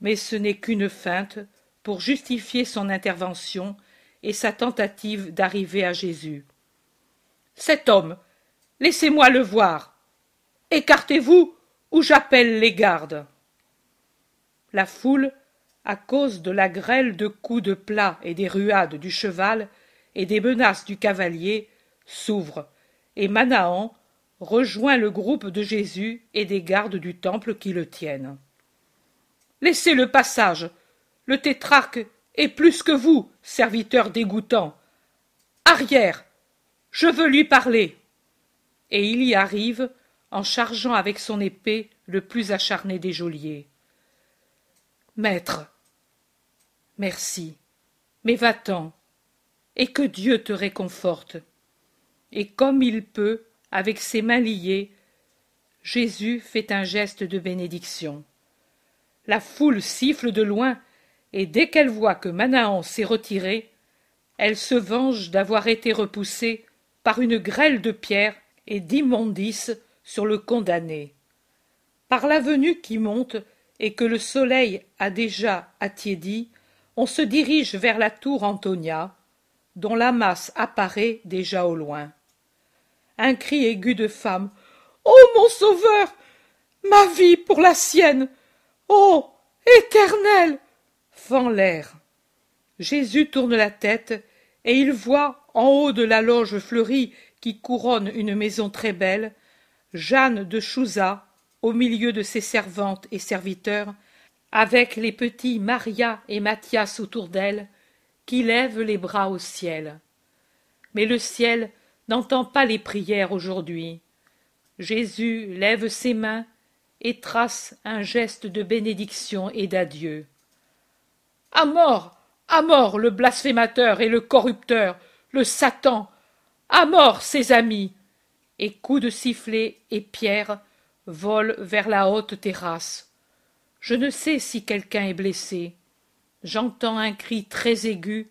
Mais ce n'est qu'une feinte pour justifier son intervention et sa tentative d'arriver à Jésus. Cet homme, laissez-moi le voir. Écartez-vous ou j'appelle les gardes la foule à cause de la grêle de coups de plat et des ruades du cheval et des menaces du cavalier s'ouvre et manahan rejoint le groupe de jésus et des gardes du temple qui le tiennent laissez le passage le tétrarque est plus que vous serviteur dégoûtant arrière je veux lui parler et il y arrive en chargeant avec son épée le plus acharné des geôliers Maître, merci, mais va-t'en, et que Dieu te réconforte. Et comme il peut, avec ses mains liées, Jésus fait un geste de bénédiction. La foule siffle de loin, et dès qu'elle voit que Manahan s'est retiré, elle se venge d'avoir été repoussée par une grêle de pierres et d'immondices sur le condamné. Par l'avenue qui monte et que le soleil a déjà attiédi, on se dirige vers la tour Antonia, dont la masse apparaît déjà au loin. Un cri aigu de femme. Ô mon sauveur. Ma vie pour la sienne. Ô. Éternel. L'air. Jésus tourne la tête, et il voit, en haut de la loge fleurie qui couronne une maison très belle, Jeanne de Chouza, au milieu de ses servantes et serviteurs, avec les petits Maria et Mathias autour d'elle, qui lèvent les bras au ciel. Mais le ciel n'entend pas les prières aujourd'hui. Jésus lève ses mains et trace un geste de bénédiction et d'adieu. À mort, à mort le blasphémateur et le corrupteur, le Satan, à mort ses amis. Et coups de sifflet et pierres volent vers la haute terrasse. Je ne sais si quelqu'un est blessé. J'entends un cri très aigu,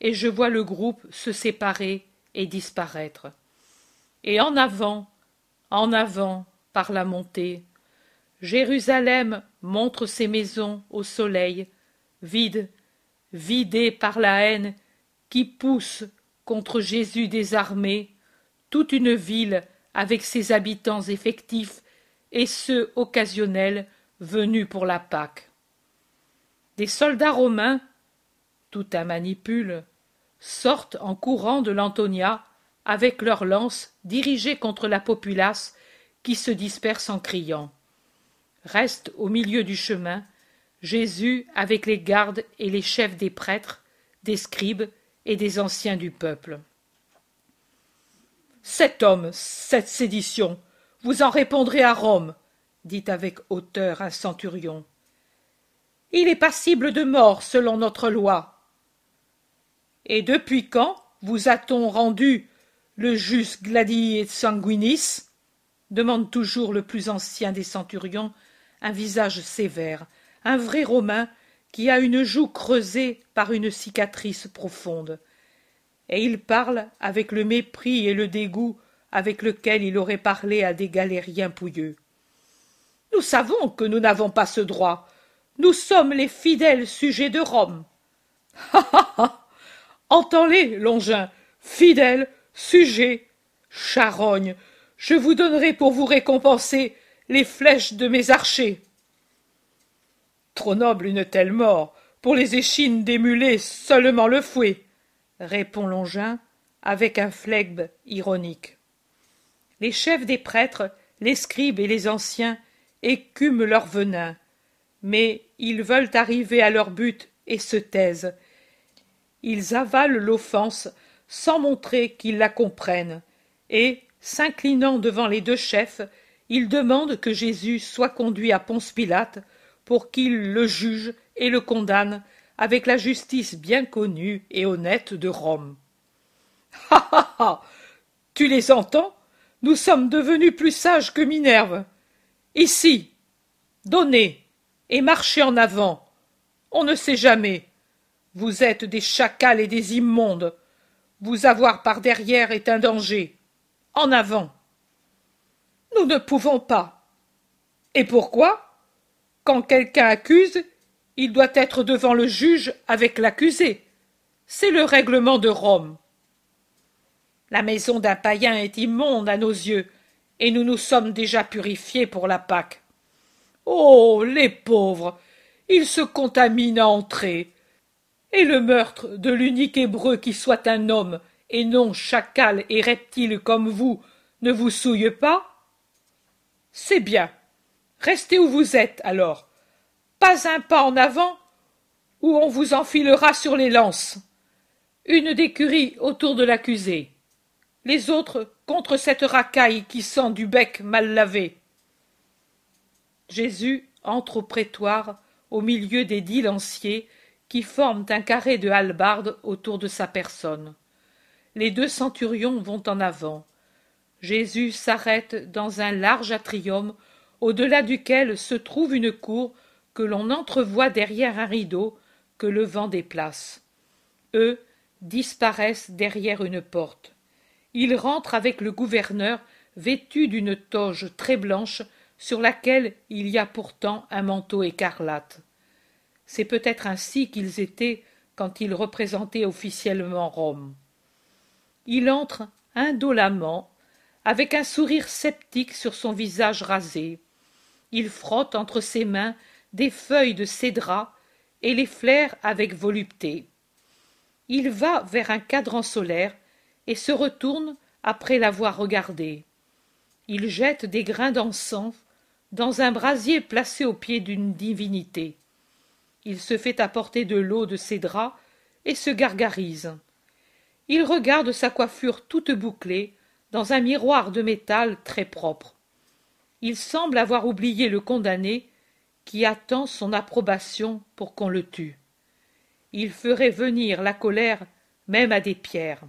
et je vois le groupe se séparer et disparaître. Et en avant, en avant, par la montée, Jérusalem montre ses maisons au soleil, vides, vidées par la haine qui pousse contre Jésus désarmé, toute une ville avec ses habitants effectifs et ceux occasionnels venus pour la Pâque. Des soldats romains, tout un manipule, sortent en courant de l'Antonia avec leurs lances dirigées contre la populace qui se disperse en criant. Reste au milieu du chemin Jésus avec les gardes et les chefs des prêtres, des scribes et des anciens du peuple. Cet homme, cette sédition, vous en répondrez à Rome, dit avec hauteur un centurion. Il est passible de mort selon notre loi. Et depuis quand vous a-t-on rendu le jus gladii sanguinis? demande toujours le plus ancien des centurions, un visage sévère, un vrai Romain qui a une joue creusée par une cicatrice profonde. Et il parle avec le mépris et le dégoût avec lequel il aurait parlé à des galériens pouilleux. Nous savons que nous n'avons pas ce droit. Nous sommes les fidèles sujets de Rome. [LAUGHS] Ha ha. Entends-les, Longin, fidèles, sujets, charogne, je vous donnerai pour vous récompenser les flèches de mes archers. Trop noble une telle mort, pour les échines d'émuler seulement le fouet, répond Longin avec un flegme ironique. Les chefs des prêtres, les scribes et les anciens écument leur venin, mais ils veulent arriver à leur but et se taisent. Ils avalent l'offense sans montrer qu'ils la comprennent, et, s'inclinant devant les deux chefs, ils demandent que Jésus soit conduit à Ponce Pilate pour qu'il le juge et le condamne avec la justice bien connue et honnête de Rome. [LAUGHS] Ha ha ha. Tu les entends? Nous sommes devenus plus sages que Minerve. Ici. Donnez. Et marchez en avant. On ne sait jamais. Vous êtes des chacals et des immondes. Vous avoir par derrière est un danger. En avant. Nous ne pouvons pas. Et pourquoi? Quand quelqu'un accuse, il doit être devant le juge avec l'accusé. C'est le règlement de Rome. La maison d'un païen est immonde à nos yeux, et nous nous sommes déjà purifiés pour la Pâque. Oh. Les pauvres. Ils se contaminent à entrer. Et le meurtre de l'unique hébreu qui soit un homme et non chacal et reptile comme vous, ne vous souille pas? C'est bien. Restez où vous êtes, alors. Pas un pas en avant, ou on vous enfilera sur les lances. Une d'écurie autour de l'accusé. Les autres contre cette racaille qui sent du bec mal lavé. Jésus entre au prétoire au milieu des dix lanciers qui forment un carré de hallebardes autour de sa personne les deux centurions vont en avant. Jésus s'arrête dans un large atrium au-delà duquel se trouve une cour que l'on entrevoit derrière un rideau que le vent déplace. Eux disparaissent derrière une porte. Il rentre avec le gouverneur vêtu d'une toge très blanche sur laquelle il y a pourtant un manteau écarlate. C'est peut-être ainsi qu'ils étaient quand ils représentaient officiellement Rome. Il entre indolemment, avec un sourire sceptique sur son visage rasé. Il frotte entre ses mains des feuilles de cédra et les flaire avec volupté. Il va vers un cadran solaire et se retourne après l'avoir regardé. Il jette des grains d'encens dans un brasier placé au pied d'une divinité. Il se fait apporter de l'eau de draps et se gargarise. Il regarde sa coiffure toute bouclée dans un miroir de métal très propre. Il semble avoir oublié le condamné qui attend son approbation pour qu'on le tue. Il ferait venir la colère même à des pierres.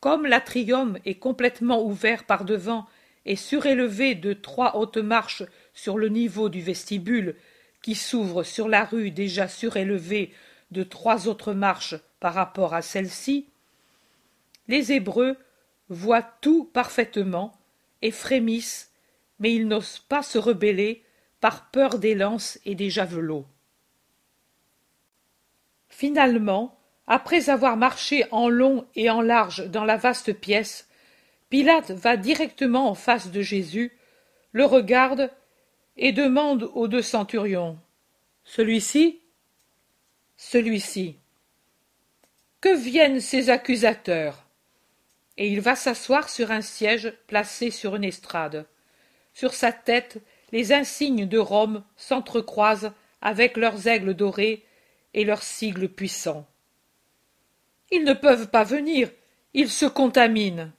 Comme l'atrium est complètement ouvert par devant et surélevé de trois hautes marches sur le niveau du vestibule qui s'ouvre sur la rue déjà surélevée de trois autres marches par rapport à celle-ci, les Hébreux voient tout parfaitement et frémissent, mais ils n'osent pas se rebeller par peur des lances et des javelots. Finalement, après avoir marché en long et en large dans la vaste pièce, Pilate va directement en face de Jésus, le regarde et demande aux deux centurions Celui-ci? Celui-ci. Que viennent ces accusateurs? Et il va s'asseoir sur un siège placé sur une estrade. Sur sa tête, les insignes de Rome s'entrecroisent avec leurs aigles dorés et leurs sigles puissants. Ils ne peuvent pas venir, ils se contaminent.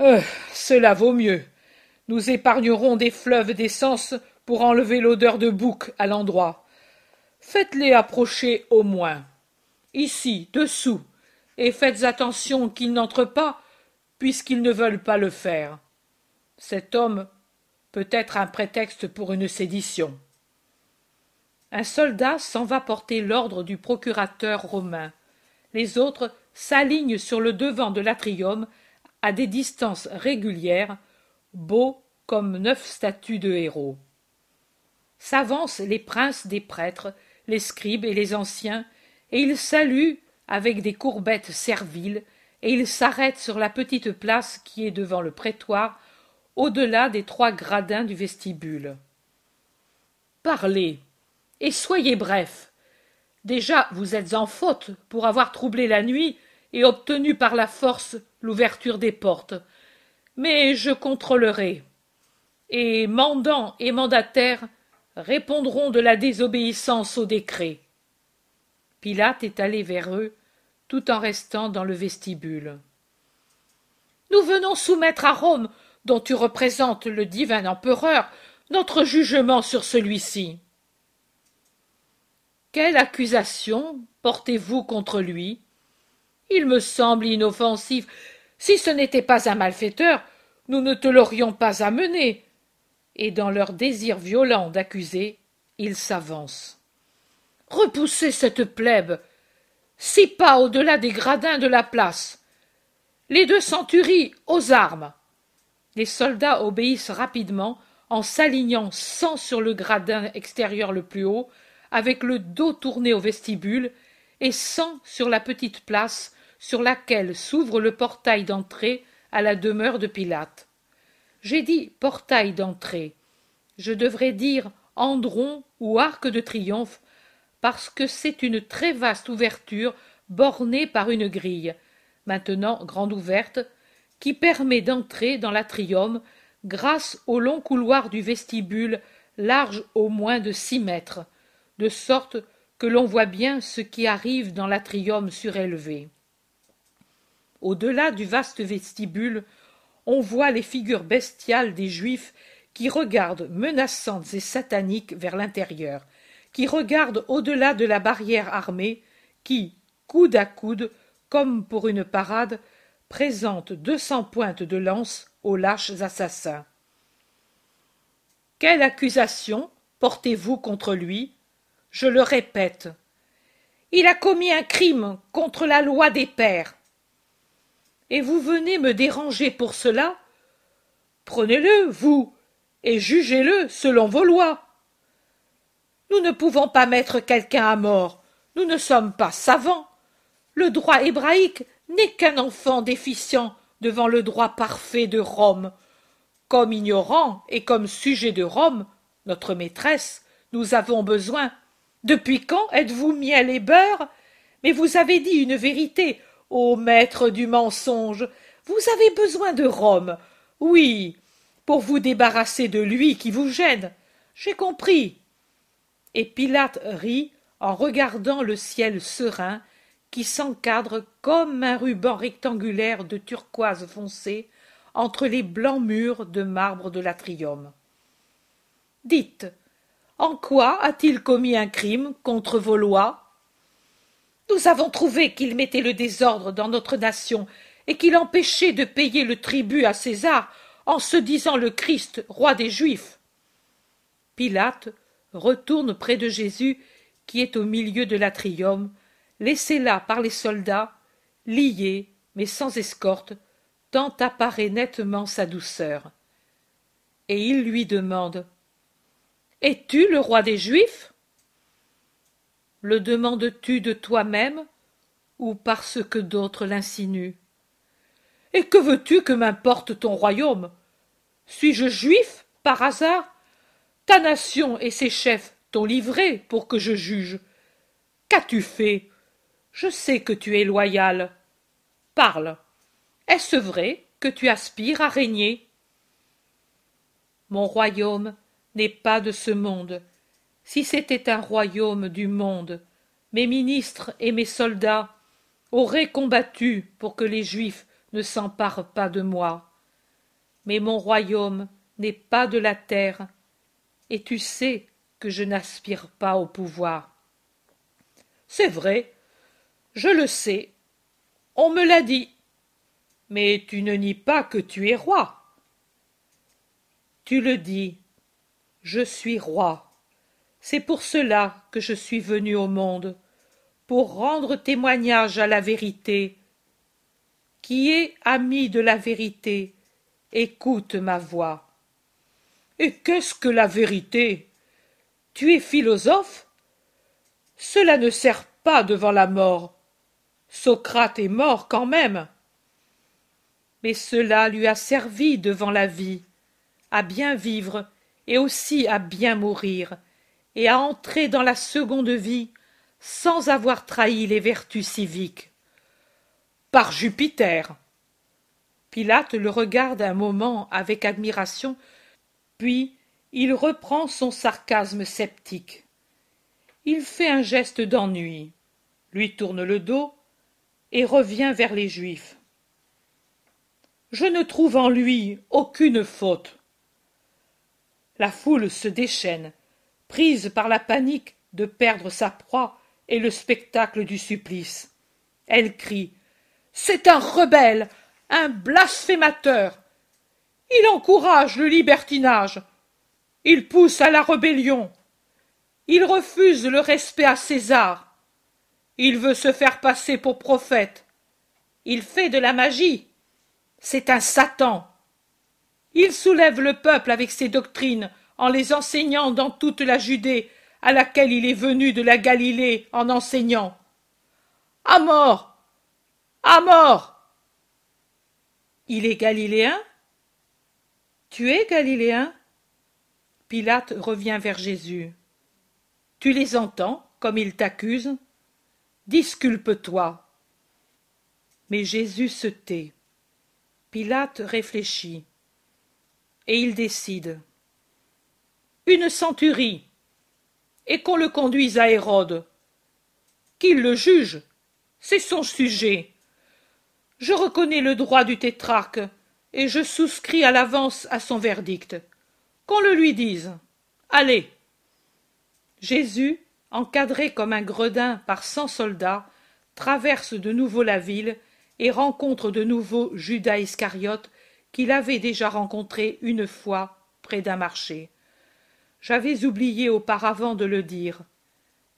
Euh, cela vaut mieux. Nous épargnerons des fleuves d'essence pour enlever l'odeur de bouc à l'endroit. Faites-les approcher au moins. Ici, dessous, et faites attention qu'ils n'entrent pas, puisqu'ils ne veulent pas le faire. Cet homme peut être un prétexte pour une sédition. Un soldat s'en va porter l'ordre du procurateur romain. Les autres s'alignent sur le devant de l'atrium à des distances régulières, beaux comme neuf statues de héros. S'avancent les princes des prêtres, les scribes et les anciens, et ils saluent avec des courbettes serviles, et ils s'arrêtent sur la petite place qui est devant le prétoire, au-delà des trois gradins du vestibule. Parlez, et soyez brefs. Déjà vous êtes en faute pour avoir troublé la nuit et obtenu par la force l'ouverture des portes. Mais je contrôlerai. Et mandants et mandataires répondront de la désobéissance au décret. Pilate est allé vers eux, tout en restant dans le vestibule. Nous venons soumettre à Rome, dont tu représentes le divin empereur, notre jugement sur celui-ci. Quelle accusation portez-vous contre lui? Il me semble inoffensif. Si ce n'était pas un malfaiteur, nous ne te l'aurions pas amené. Et dans leur désir violent d'accuser, ils s'avancent. Repoussez cette plèbe. Six pas au-delà des gradins de la place. Les deux centuries aux armes. Les soldats obéissent rapidement en s'alignant sans sur le gradin extérieur le plus haut, avec le dos tourné au vestibule, et sans sur la petite place sur laquelle s'ouvre le portail d'entrée à la demeure de Pilate. J'ai dit portail d'entrée. Je devrais dire andron ou arc de triomphe, parce que c'est une très vaste ouverture bornée par une grille, maintenant grande ouverte, qui permet d'entrer dans l'atrium grâce au long couloir du vestibule large au moins de six mètres, de sorte que l'on voit bien ce qui arrive dans l'atrium surélevé. Au-delà du vaste vestibule, on voit les figures bestiales des Juifs qui regardent menaçantes et sataniques vers l'intérieur, qui regardent au-delà de la barrière armée, qui, coude à coude, comme pour une parade, présentent deux cents pointes de lance aux lâches assassins. Quelle accusation portez-vous contre lui? Je le répète. Il a commis un crime contre la loi des pères. et vous venez me déranger pour cela? Prenez-le, vous, et jugez-le selon vos lois. Nous ne pouvons pas mettre quelqu'un à mort, nous ne sommes pas savants. Le droit hébraïque n'est qu'un enfant déficient devant le droit parfait de Rome. Comme ignorant et comme sujet de Rome, notre maîtresse, nous avons besoin. Depuis quand êtes-vous miel et beurre? Mais vous avez dit une vérité, ô maître du mensonge. Vous avez besoin de Rome. Oui, pour vous débarrasser de lui qui vous gêne. J'ai compris. Et Pilate rit en regardant le ciel serein qui s'encadre comme un ruban rectangulaire de turquoise foncé entre les blancs murs de marbre de l'atrium. Dites, en quoi a-t-il commis un crime contre vos lois? Nous avons trouvé qu'il mettait le désordre dans notre nation et qu'il empêchait de payer le tribut à César en se disant le Christ, roi des Juifs. Pilate retourne près de Jésus qui est au milieu de l'atrium laissé là par les soldats, lié, mais sans escorte, tant apparaît nettement sa douceur. Et il lui demande Es-tu le roi des Juifs? Le demandes-tu de toi-même ou parce que d'autres l'insinuent? Et que veux-tu que m'importe ton royaume? Suis-je juif par hasard? Ta nation et ses chefs t'ont livré pour que je juge. Qu'as-tu fait? Je sais que tu es loyal. Parle. Est-ce vrai que tu aspires à régner? Mon royaume n'est pas de ce monde. Si c'était un royaume du monde, mes ministres et mes soldats auraient combattu pour que les Juifs ne s'emparent pas de moi. Mais mon royaume n'est pas de la terre, et tu sais que je n'aspire pas au pouvoir. C'est vrai, je le sais. On me l'a dit. Mais tu ne nies pas que tu es roi. Tu le dis. Je suis roi. C'est pour cela que je suis venu au monde, pour rendre témoignage à la vérité. Qui est ami de la vérité, écoute ma voix. Et qu'est-ce que la vérité? Tu es philosophe? Cela ne sert pas devant la mort. Socrate est mort quand même. Mais cela lui a servi devant la vie, à bien vivre et aussi à bien mourir, et à entrer dans la seconde vie sans avoir trahi les vertus civiques. Par Jupiter. Pilate le regarde un moment avec admiration, puis il reprend son sarcasme sceptique. Il fait un geste d'ennui, lui tourne le dos et revient vers les Juifs. Je ne trouve en lui aucune faute. La foule se déchaîne, prise par la panique de perdre sa proie et le spectacle du supplice. Elle crie C'est un rebelle, un blasphémateur. Il encourage le libertinage. Il pousse à la rébellion. Il refuse le respect à César. Il veut se faire passer pour prophète. Il fait de la magie. C'est un Satan. Il soulève le peuple avec ses doctrines en les enseignant dans toute la Judée à laquelle il est venu de la Galilée en enseignant. À mort. À mort. Il est galiléen Tu es galiléen? Pilate revient vers Jésus. Tu les entends comme ils t'accusent? Disculpe-toi. Mais Jésus se tait. Pilate réfléchit. Et il décide. Une centurie. Et qu'on le conduise à Hérode. Qu'il le juge. C'est son sujet. Je reconnais le droit du tétrarque, et je souscris à l'avance à son verdict. Qu'on le lui dise. Allez. Jésus encadré comme un gredin par cent soldats, traverse de nouveau la ville et rencontre de nouveau Judas Iscariote qu'il avait déjà rencontré une fois près d'un marché. J'avais oublié auparavant de le dire.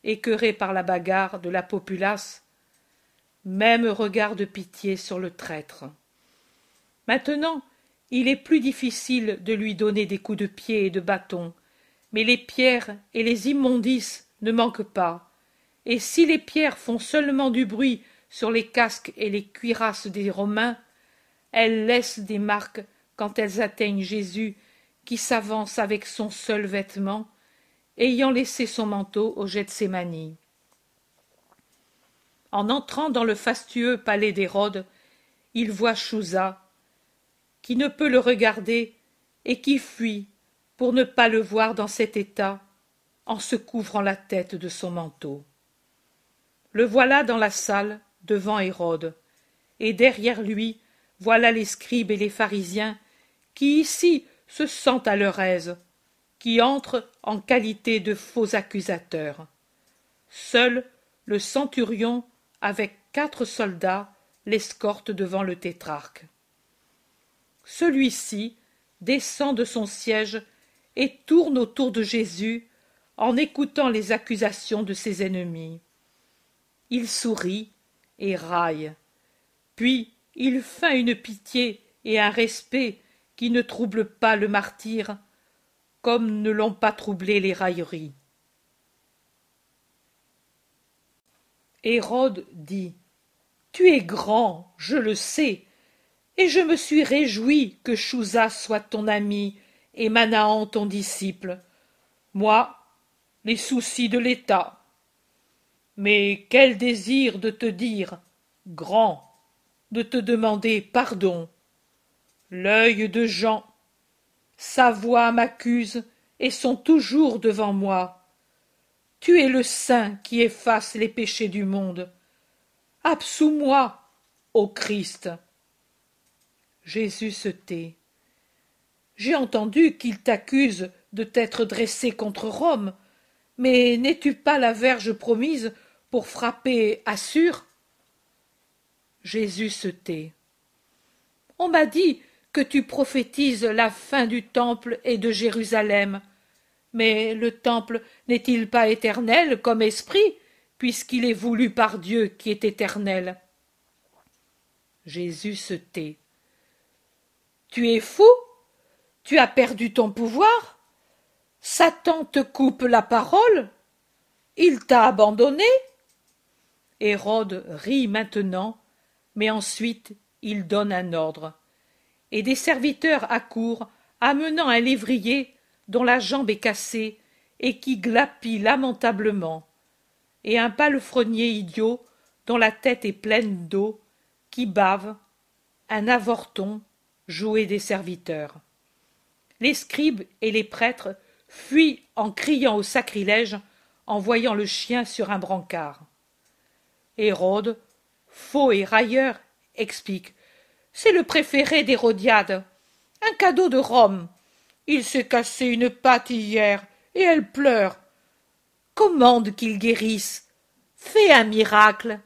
Écœuré par la bagarre de la populace, même regard de pitié sur le traître. Maintenant, il est plus difficile de lui donner des coups de pied et de bâton, mais les pierres et les immondices ne manquent pas, et si les pierres font seulement du bruit sur les casques et les cuirasses des Romains, elles laissent des marques quand elles atteignent Jésus qui s'avance avec son seul vêtement, ayant laissé son manteau au Gethsémani. En entrant dans le fastueux palais d'Hérode, il voit qui ne peut le regarder et qui fuit pour ne pas le voir dans cet état en se couvrant la tête de son manteau. Le voilà dans la salle devant Hérode, et derrière lui voilà les scribes et les pharisiens qui ici se sentent à leur aise, qui entrent en qualité de faux accusateurs. Seul le centurion, avec quatre soldats, l'escorte devant le tétrarque. Celui-ci descend de son siège et tourne autour de Jésus en écoutant les accusations de ses ennemis. Il sourit et raille. Puis il feint une pitié et un respect qui ne troublent pas le martyr, comme ne l'ont pas troublé les railleries. Hérode dit Tu es grand, je le sais, et je me suis réjoui que Chouza soit ton ami et Manahan ton disciple. Moi, les soucis de l'État. Mais quel désir de te dire, grand, de te demander pardon? L'œil de Jean, sa voix m'accuse et sont toujours devant moi. Tu es le saint qui efface les péchés du monde. Absous-moi, ô Christ. Jésus se tait. J'ai entendu qu'il t'accuse de t'être dressé contre Rome, mais n'es-tu pas la verge promise pour frapper Assur? Jésus se tait. On m'a dit que tu prophétises la fin du temple et de Jérusalem. Mais le temple n'est-il pas éternel comme esprit, puisqu'il est voulu par Dieu qui est éternel? Jésus se tait. Tu es fou. Tu as perdu ton pouvoir. Satan te coupe la parole. Il t'a abandonné. Hérode rit maintenant, mais ensuite il donne un ordre. Et des serviteurs accourent, amenant un lévrier dont la jambe est cassée et qui glapit lamentablement, et un palefrenier idiot dont la tête est pleine d'eau, qui bave, un avorton joué des serviteurs. Les scribes et les prêtres fuient en criant au sacrilège en voyant le chien sur un brancard. Hérode, faux et railleur, explique. C'est le préféré d'Hérodiade. Un cadeau de Rome. Il s'est cassé une patte hier, et elle pleure. Commande qu'il guérisse. Fais un miracle.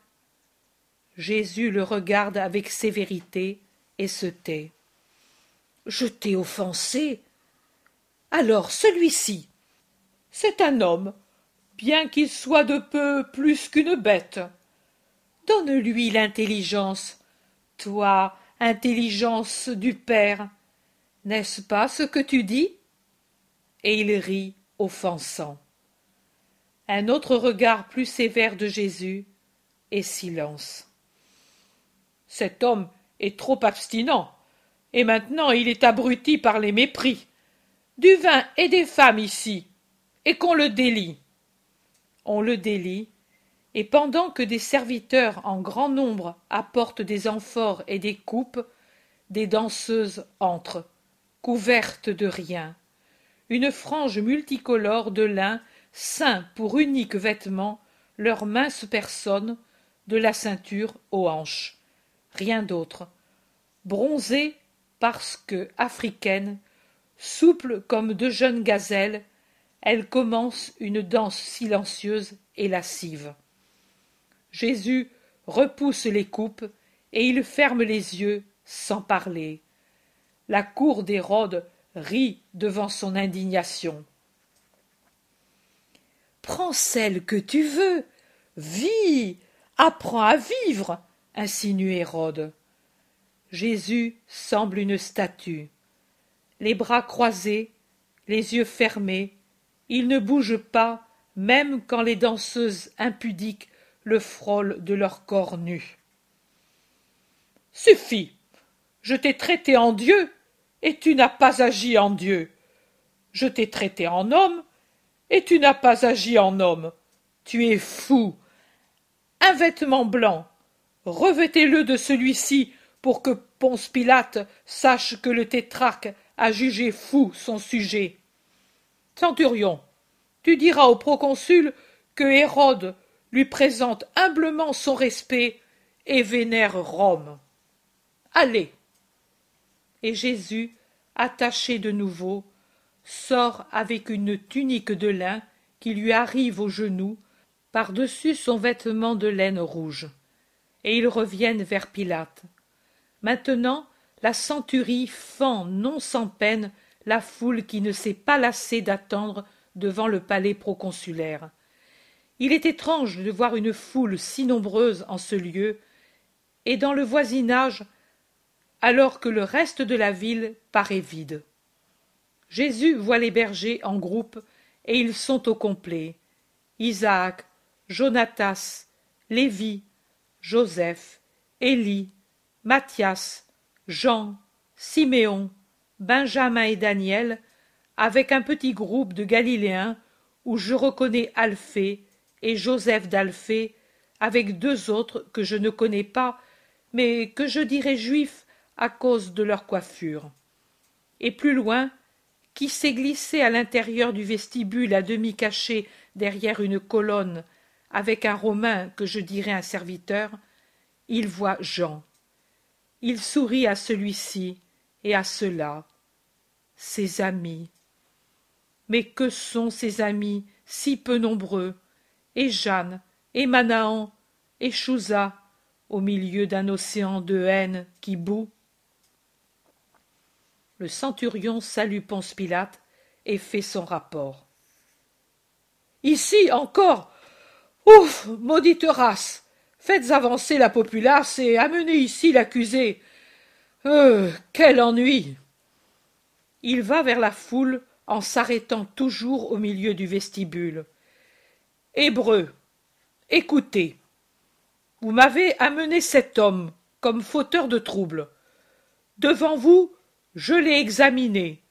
Jésus le regarde avec sévérité et se tait. Je t'ai offensé. Alors celui-ci. C'est un homme, bien qu'il soit de peu plus qu'une bête. Donne-lui l'intelligence. Toi, intelligence du Père, n'est-ce pas ce que tu dis? Et il rit, offensant. Un autre regard plus sévère de Jésus, et silence. Cet homme est trop abstinent, et maintenant il est abruti par les mépris. Du vin et des femmes ici, et qu'on le délie. On le délie, et pendant que des serviteurs en grand nombre apportent des amphores et des coupes, des danseuses entrent, couvertes de rien. Une frange multicolore de lin ceint pour unique vêtement leurs minces personnes de la ceinture aux hanches. Rien d'autre. Bronzées parce que africaines, souples comme de jeunes gazelles, elles commencent une danse silencieuse et lascive. Jésus repousse les coupes et il ferme les yeux sans parler. La cour d'Hérode rit devant son indignation. Prends celle que tu veux, vis, apprends à vivre, insinue Hérode. Jésus semble une statue. Les bras croisés, les yeux fermés, il ne bouge pas, même quand les danseuses impudiques le frôlent de leur corps nu. Suffit. Je t'ai traité en Dieu, et tu n'as pas agi en Dieu. Je t'ai traité en homme, et tu n'as pas agi en homme. Tu es fou. Un vêtement blanc. Revêtez-le de celui-ci pour que Ponce Pilate sache que le tétrarque a jugé fou son sujet. Centurion, tu diras au proconsul que Hérode lui présente humblement son respect et vénère Rome. Allez. Et Jésus, attaché de nouveau, sort avec une tunique de lin qui lui arrive aux genoux, par-dessus son vêtement de laine rouge. Et ils reviennent vers Pilate. Maintenant, la centurie fend non sans peine la foule qui ne s'est pas lassée d'attendre devant le palais proconsulaire. Il est étrange de voir une foule si nombreuse en ce lieu, et dans le voisinage, alors que le reste de la ville paraît vide. Jésus voit les bergers en groupe, et ils sont au complet. Isaac, Jonatas, Lévi, Joseph, Élie, Matthias, Jean, Siméon, Benjamin et Daniel, avec un petit groupe de Galiléens où je reconnais Alphée et Joseph d'Alphée, avec deux autres que je ne connais pas, mais que je dirais juifs à cause de leur coiffure. Et plus loin, qui s'est glissé à l'intérieur du vestibule à demi caché derrière une colonne, avec un Romain que je dirais un serviteur, il voit Jean. Il sourit à celui-ci et à cela, ses amis. Mais que sont ces amis si peu nombreux, et Jeanne, et Manahan, et Chouza, au milieu d'un océan de haine qui bout Le centurion salue Ponce Pilate et fait son rapport. Ici encore Ouf Maudite race Faites avancer la populace et amenez ici l'accusé. Euh, quel ennui Il va vers la foule en s'arrêtant toujours au milieu du vestibule. Hébreux, écoutez. Vous m'avez amené cet homme comme fauteur de troubles. Devant vous, je l'ai examiné,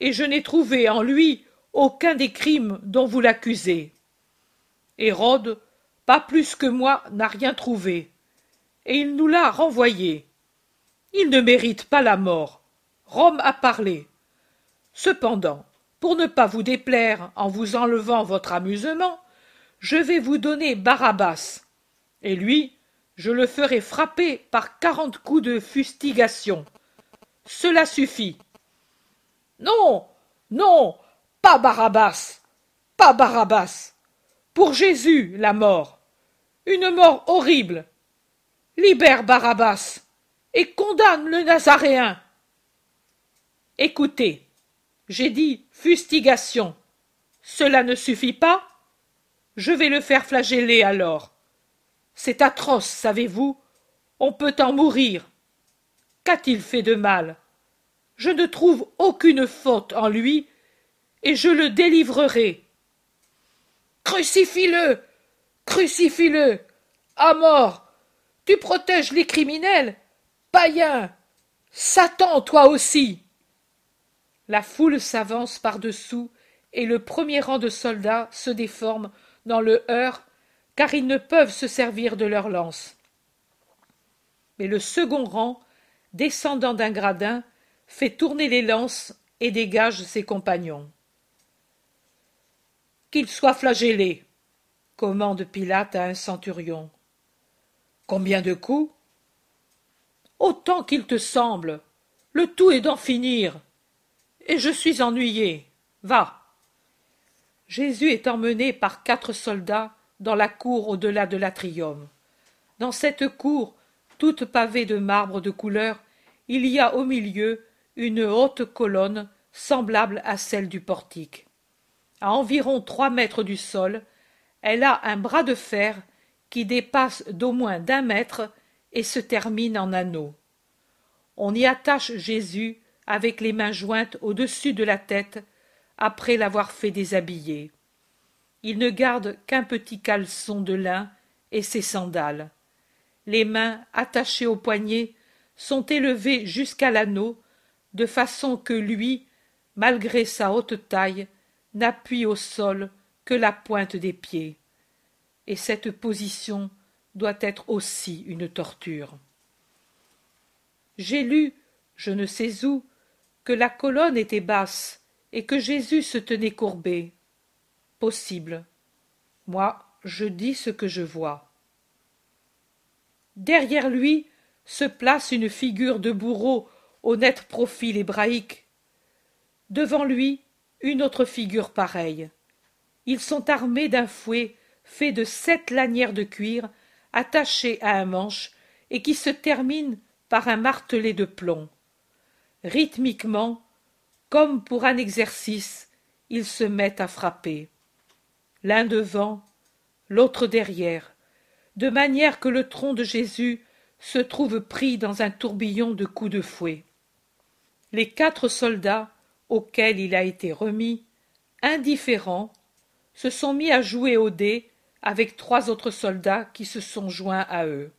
et je n'ai trouvé en lui aucun des crimes dont vous l'accusez. Hérode pas plus que moi, n'a rien trouvé, et il nous l'a renvoyé. Il ne mérite pas la mort. Rome a parlé. Cependant, pour ne pas vous déplaire en vous enlevant votre amusement, je vais vous donner Barabbas, et lui, je le ferai frapper par quarante coups de fustigation. Cela suffit. Non, non, pas Barabbas, pas Barabbas. Pour Jésus, la mort. Une mort horrible. Libère Barabbas et condamne le Nazaréen. Écoutez, j'ai dit fustigation. Cela ne suffit pas Je vais le faire flageller alors. C'est atroce, savez-vous. On peut en mourir. Qu'a-t-il fait de mal? Je ne trouve aucune faute en lui, et je le délivrerai. Crucifie-le Crucifie-le. À mort. Tu protèges les criminels. Païen. Satan, toi aussi. La foule s'avance par-dessous et le premier rang de soldats se déforme dans le heurt car ils ne peuvent se servir de leurs lances. Mais le second rang, descendant d'un gradin, fait tourner les lances et dégage ses compagnons. Qu'il soit flagellé commande pilate à un centurion. Combien de coups? Autant qu'il te semble. Le tout est d'en finir. Et je suis ennuyé. Va. Jésus est emmené par quatre soldats dans la cour au delà de l'atrium. Dans cette cour toute pavée de marbre de couleur il y a au milieu une haute colonne semblable à celle du portique. À environ trois mètres du sol, elle a un bras de fer qui dépasse d'au moins d'un mètre et se termine en anneau. on y attache Jésus avec les mains jointes au-dessus de la tête, après l'avoir fait déshabiller. Il ne garde qu'un petit caleçon de lin et ses sandales. Les mains, attachées aux poignets, sont élevées jusqu'à l'anneau, de façon que lui, malgré sa haute taille, n'appuie au sol que la pointe des pieds. Et cette position doit être aussi une torture. J'ai lu, je ne sais où, que la colonne était basse et que Jésus se tenait courbé. Possible. Moi, je dis ce que je vois. Derrière lui se place une figure de bourreau au net profil hébraïque. Devant lui, une autre figure pareille. Ils sont armés d'un fouet fait de sept lanières de cuir attachées à un manche et qui se termine par un martelet de plomb. Rythmiquement, comme pour un exercice, ils se mettent à frapper. L'un devant, l'autre derrière, de manière que le tronc de Jésus se trouve pris dans un tourbillon de coups de fouet. Les quatre soldats auxquels il a été remis, indifférents, se sont mis à jouer au dé avec trois autres soldats qui se sont joints à eux.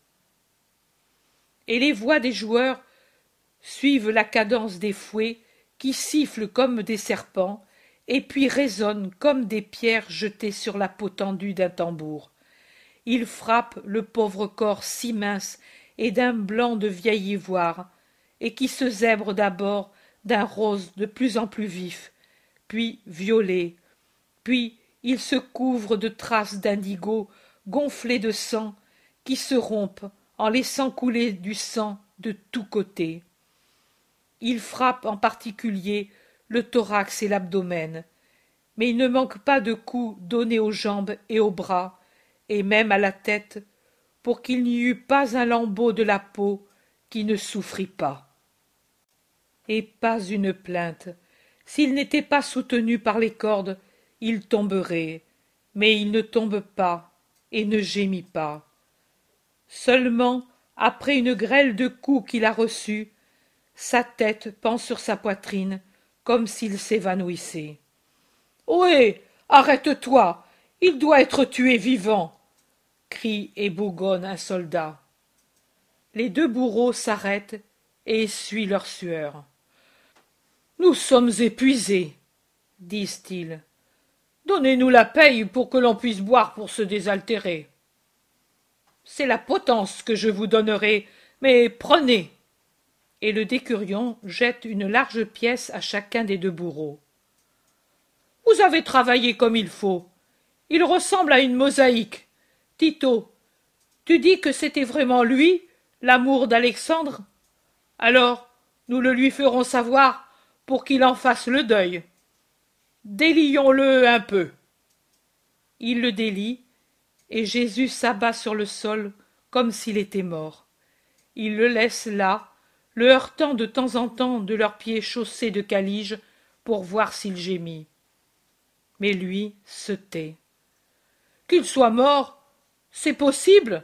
Et les voix des joueurs suivent la cadence des fouets qui sifflent comme des serpents et puis résonnent comme des pierres jetées sur la peau tendue d'un tambour. Ils frappent le pauvre corps si mince et d'un blanc de vieil ivoire, et qui se zèbre d'abord d'un rose de plus en plus vif, puis violet, puis il se couvre de traces d'indigo gonflées de sang qui se rompent en laissant couler du sang de tous côtés. Il frappe en particulier le thorax et l'abdomen, mais il ne manque pas de coups donnés aux jambes et aux bras, et même à la tête, pour qu'il n'y eût pas un lambeau de la peau qui ne souffrit pas. Et pas une plainte. S'il n'était pas soutenu par les cordes, il tomberait, mais il ne tombe pas et ne gémit pas. Seulement, après une grêle de coups qu'il a reçus, sa tête pend sur sa poitrine comme s'il s'évanouissait. Ohé Arrête-toi Il doit être tué vivant crie et bougonne un soldat. Les deux bourreaux s'arrêtent et essuient leur sueur. Nous sommes épuisés, disent-ils. Donnez-nous la paye pour que l'on puisse boire pour se désaltérer. C'est la potence que je vous donnerai, mais prenez. Et le décurion jette une large pièce à chacun des deux bourreaux. Vous avez travaillé comme il faut. Il ressemble à une mosaïque. Tito, tu dis que c'était vraiment lui, l'amour d'Alexandre? Alors, nous le lui ferons savoir pour qu'il en fasse le deuil. Délions le un peu. Il le délie, et Jésus s'abat sur le sol comme s'il était mort. Il le laisse là, le heurtant de temps en temps de leurs pieds chaussés de calige pour voir s'il gémit. Mais lui se tait. Qu'il soit mort, c'est possible.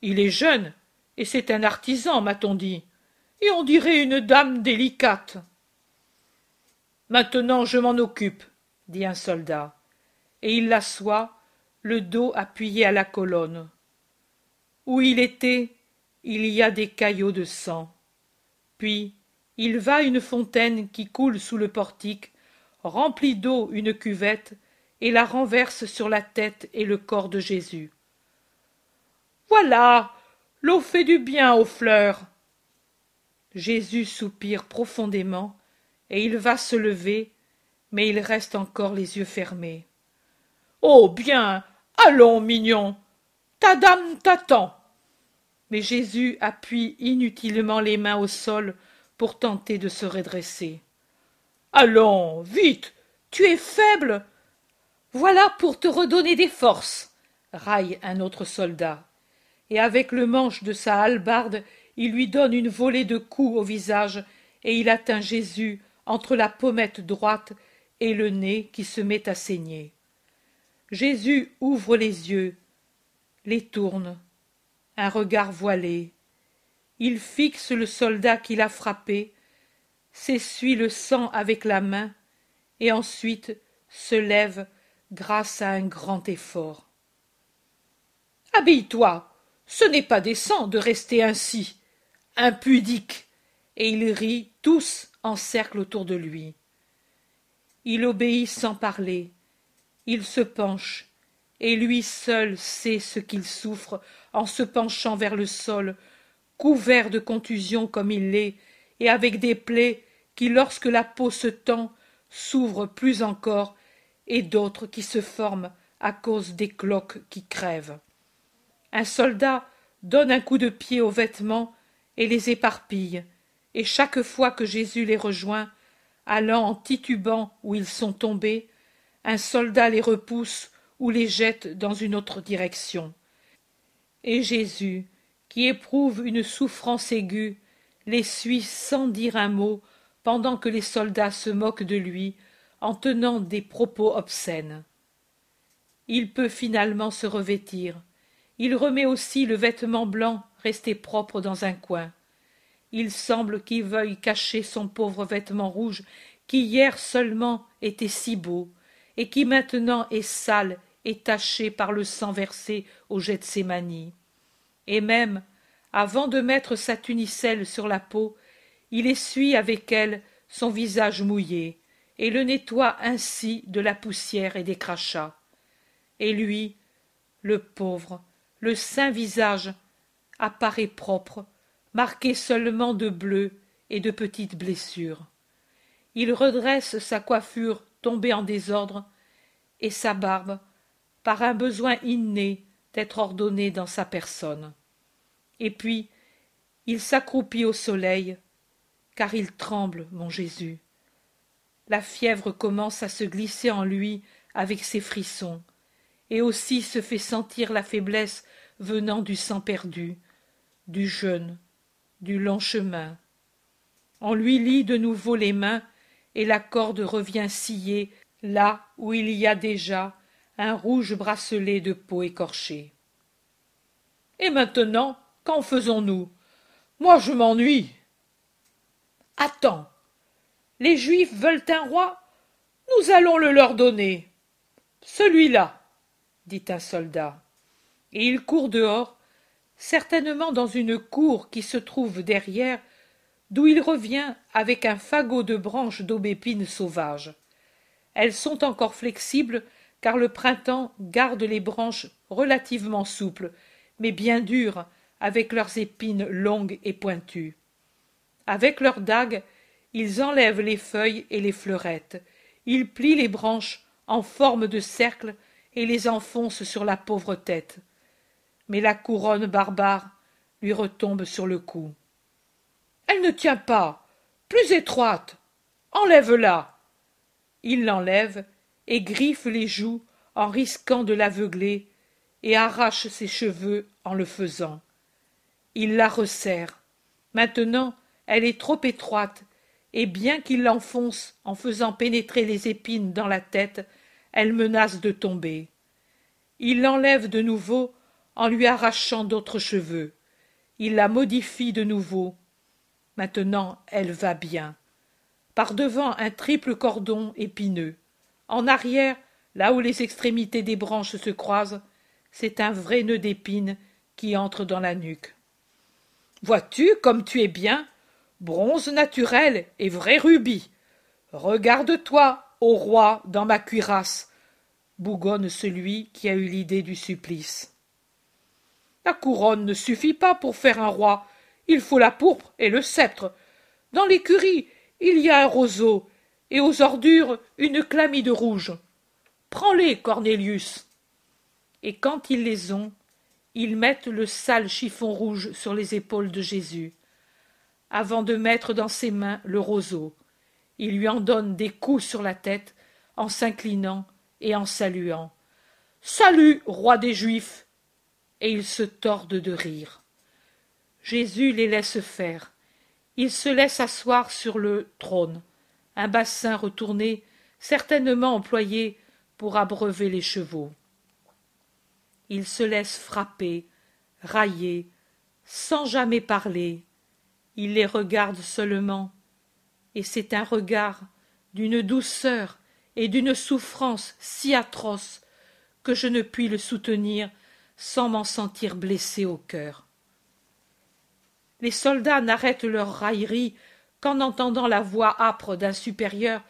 Il est jeune, et c'est un artisan, m'a-t-on dit, et on dirait une dame délicate. Maintenant je m'en occupe, dit un soldat, et il l'assoit, le dos appuyé à la colonne. Où il était, il y a des caillots de sang. Puis il va à une fontaine qui coule sous le portique, remplit d'eau une cuvette, et la renverse sur la tête et le corps de Jésus. Voilà. L'eau fait du bien aux fleurs. Jésus soupire profondément et il va se lever, mais il reste encore les yeux fermés. Oh bien. Allons, mignon. Ta dame t'attend. Mais Jésus appuie inutilement les mains au sol pour tenter de se redresser. Allons, vite. Tu es faible. Voilà pour te redonner des forces, raille un autre soldat. Et avec le manche de sa hallebarde, il lui donne une volée de coups au visage, et il atteint Jésus entre la pommette droite et le nez qui se met à saigner. Jésus ouvre les yeux, les tourne, un regard voilé. il fixe le soldat qui l'a frappé, s'essuie le sang avec la main, et ensuite se lève grâce à un grand effort. Habille-toi, ce n'est pas décent de rester ainsi. Impudique. Et ils rient tous en cercle autour de lui. Il obéit sans parler. Il se penche, et lui seul sait ce qu'il souffre en se penchant vers le sol, couvert de contusions comme il l'est, et avec des plaies qui, lorsque la peau se tend, s'ouvrent plus encore, et d'autres qui se forment à cause des cloques qui crèvent. Un soldat donne un coup de pied aux vêtements et les éparpille, et chaque fois que Jésus les rejoint, allant en titubant où ils sont tombés, un soldat les repousse ou les jette dans une autre direction. Et Jésus, qui éprouve une souffrance aiguë, les suit sans dire un mot pendant que les soldats se moquent de lui en tenant des propos obscènes. Il peut finalement se revêtir. Il remet aussi le vêtement blanc resté propre dans un coin. Il semble qu'il veuille cacher son pauvre vêtement rouge qui hier seulement était si beau, et qui maintenant est sale et taché par le sang versé au Gethsémani. Et même, avant de mettre sa tunicelle sur la peau, il essuie avec elle son visage mouillé, et le nettoie ainsi de la poussière et des crachats. Et lui, le pauvre, le saint visage, apparaît propre, marqué seulement de bleu et de petites blessures. Il redresse sa coiffure tombée en désordre, et sa barbe, par un besoin inné d'être ordonnée dans sa personne. Et puis, il s'accroupit au soleil, car il tremble, mon Jésus. La fièvre commence à se glisser en lui avec ses frissons, et aussi se fait sentir la faiblesse venant du sang perdu, du jeûne, du long chemin. On lui lie de nouveau les mains, et la corde revient scier là où il y a déjà un rouge bracelet de peau écorchée. Et maintenant, qu'en faisons-nous? Moi je m'ennuie. Attends. Les Juifs veulent un roi? Nous allons le leur donner. Celui-là, dit un soldat. Et il court dehors, certainement dans une cour qui se trouve derrière, d'où il revient avec un fagot de branches d'aubépine sauvage. Elles sont encore flexibles car le printemps garde les branches relativement souples, mais bien dures, avec leurs épines longues et pointues. Avec leurs dagues, ils enlèvent les feuilles et les fleurettes, ils plient les branches en forme de cercle et les enfoncent sur la pauvre tête. Mais la couronne barbare lui retombe sur le cou. Elle ne tient pas. Plus étroite. Enlève-la. Il l'enlève et griffe les joues en risquant de l'aveugler et arrache ses cheveux en le faisant. Il la resserre. Maintenant, elle est trop étroite, et bien qu'il l'enfonce en faisant pénétrer les épines dans la tête, elle menace de tomber. Il l'enlève de nouveau en lui arrachant d'autres cheveux. Il la modifie de nouveau. Maintenant elle va bien. Par devant un triple cordon épineux. En arrière, là où les extrémités des branches se croisent, c'est un vrai nœud d'épines qui entre dans la nuque. Vois-tu comme tu es bien? Bronze naturel et vrai rubis. Regarde-toi, ô roi, dans ma cuirasse, bougonne celui qui a eu l'idée du supplice. La couronne ne suffit pas pour faire un roi, il faut la pourpre et le sceptre. Dans l'écurie, il y a un roseau, et aux ordures une chlamyde rouge. Prends-les, Cornélius. Et quand ils les ont, ils mettent le sale chiffon rouge sur les épaules de Jésus, avant de mettre dans ses mains le roseau. Ils lui en donnent des coups sur la tête, en s'inclinant et en saluant. Salut, roi des Juifs. Et ils se tordent de rire. Jésus les laisse faire. Il se laisse asseoir sur le trône un bassin retourné, certainement employé pour abreuver les chevaux. Il se laisse frapper, railler, sans jamais parler, il les regarde seulement, et c'est un regard d'une douceur et d'une souffrance si atroces que je ne puis le soutenir sans m'en sentir blessé au cœur. Les soldats n'arrêtent leur raillerie qu'en entendant la voix âpre d'un supérieur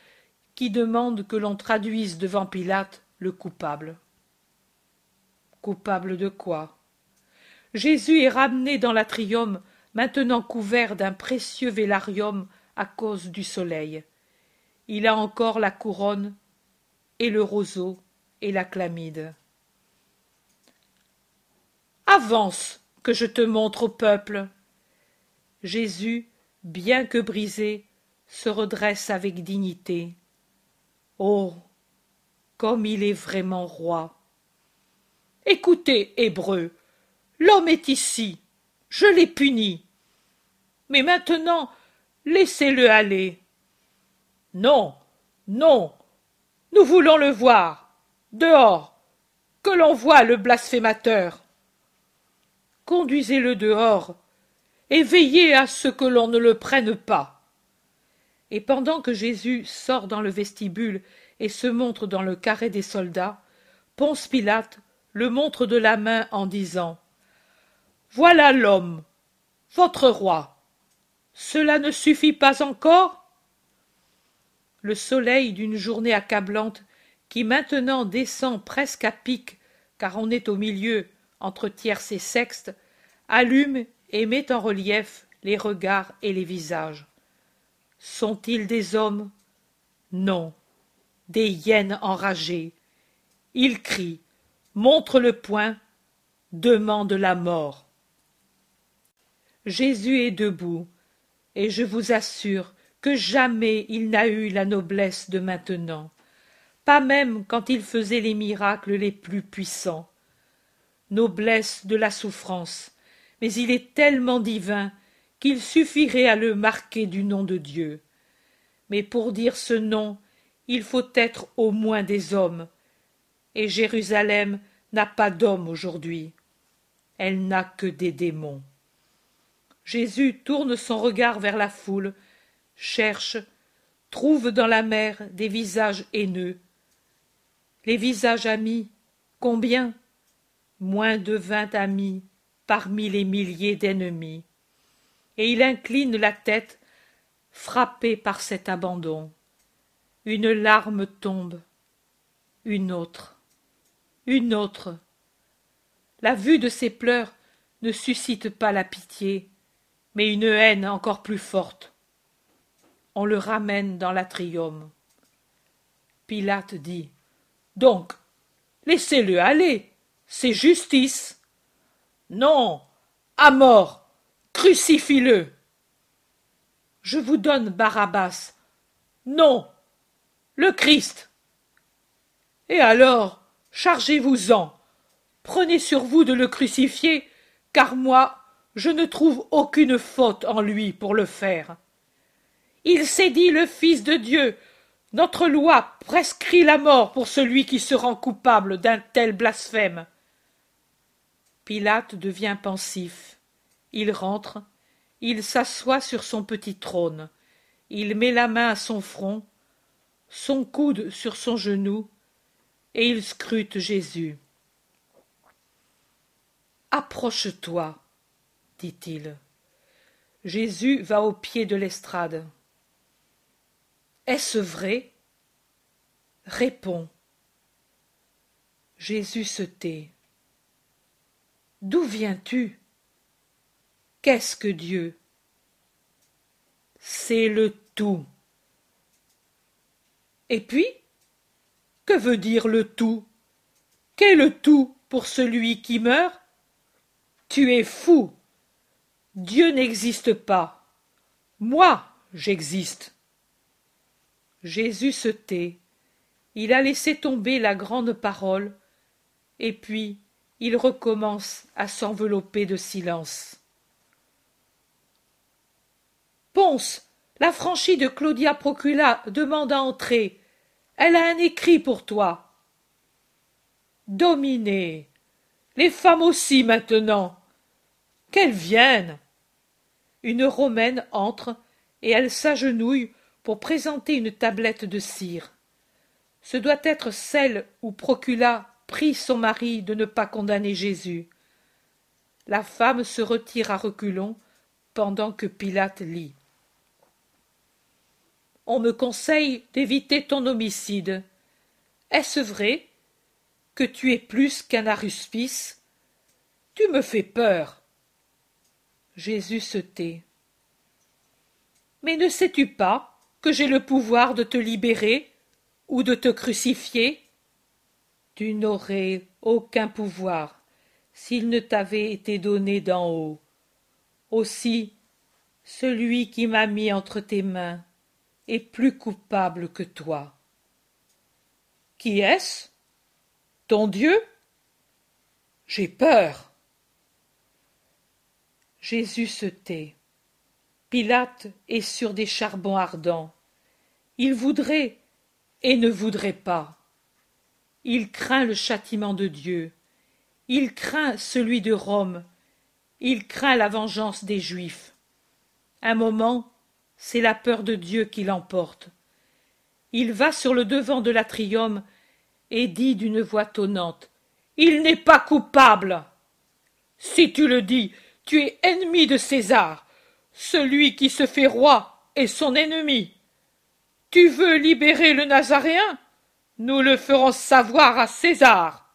qui demande que l'on traduise devant Pilate le coupable. Coupable de quoi? Jésus est ramené dans l'atrium, maintenant couvert d'un précieux vélarium à cause du soleil. Il a encore la couronne et le roseau et la chlamyde. Avance, que je te montre au peuple. Jésus, bien que brisé, se redresse avec dignité. Oh. Comme il est vraiment roi. Écoutez, Hébreux, l'homme est ici. Je l'ai puni. Mais maintenant, laissez-le aller. Non, non, nous voulons le voir. Dehors. Que l'on voie le blasphémateur. Conduisez-le dehors, et veillez à ce que l'on ne le prenne pas. Et pendant que Jésus sort dans le vestibule et se montre dans le carré des soldats, Ponce Pilate le montre de la main en disant Voilà l'homme, votre roi. Cela ne suffit pas encore? Le soleil d'une journée accablante, qui maintenant descend presque à pic, car on est au milieu, entre tierce et sexte, allume et met en relief les regards et les visages. Sont-ils des hommes? Non, des hyènes enragées. Ils crient, montrent le poing, demandent la mort. Jésus est debout, et je vous assure que jamais il n'a eu la noblesse de maintenant, pas même quand il faisait les miracles les plus puissants. Noblesse de la souffrance, mais il est tellement divin qu'il suffirait à le marquer du nom de Dieu. Mais pour dire ce nom, il faut être au moins des hommes. Et Jérusalem n'a pas d'hommes aujourd'hui. Elle n'a que des démons. Jésus tourne son regard vers la foule, cherche, trouve dans la mer des visages haineux. Les visages amis, combien Moins de vingt amis parmi les milliers d'ennemis. Et il incline la tête, frappé par cet abandon. Une larme tombe, une autre, une autre. La vue de ses pleurs ne suscite pas la pitié, mais une haine encore plus forte. On le ramène dans l'atrium. Pilate dit Donc, laissez-le aller, c'est justice. Non, à mort, crucifie-le. Je vous donne Barabbas. Non, le Christ. Et alors, chargez-vous-en, prenez sur vous de le crucifier, car moi, je ne trouve aucune faute en lui pour le faire. Il s'est dit le Fils de Dieu. Notre loi prescrit la mort pour celui qui se rend coupable d'un tel blasphème. Pilate devient pensif. Il rentre, il s'assoit sur son petit trône, il met la main à son front, son coude sur son genou, et il scrute Jésus. Approche-toi, dit-il. Jésus va au pied de l'estrade. Est-ce vrai? Réponds. Jésus se tait. D'où viens-tu? Qu'est-ce que Dieu? C'est le tout. Et puis Que veut dire le tout? Qu'est le tout pour celui qui meurt? Tu es fou. Dieu n'existe pas. Moi, j'existe. Jésus se tait. Il a laissé tomber la grande parole, et puis il recommence à s'envelopper de silence. Ponce, la franchie de Claudia Procula demande à entrer. Elle a un écrit pour toi. Dominé. Les femmes aussi maintenant. Qu'elles viennent. une romaine entre et elle s'agenouille pour présenter une tablette de cire ce doit être celle où procula prie son mari de ne pas condamner jésus. La femme se retire à reculons pendant que pilate lit. On me conseille d'éviter ton homicide. Est-ce vrai que tu es plus qu'un aruspice tu me fais peur. Jésus se tait. Mais ne sais-tu pas que j'ai le pouvoir de te libérer ou de te crucifier? Tu n'aurais aucun pouvoir s'il ne t'avait été donné d'en haut. Aussi celui qui m'a mis entre tes mains est plus coupable que toi. Qui est-ce? Ton dieu? J'ai peur. Jésus se tait. Pilate est sur des charbons ardents. Il voudrait et ne voudrait pas il craint le châtiment de dieu. Il craint celui de rome. Il craint la vengeance des juifs. Un moment c'est la peur de dieu qui l'emporte. Il va sur le devant de l'atrium et dit d'une voix tonnante il n'est pas coupable. Si tu le dis tu es ennemi de césar. Celui qui se fait roi est son ennemi. Tu veux libérer le nazaréen? Nous le ferons savoir à césar.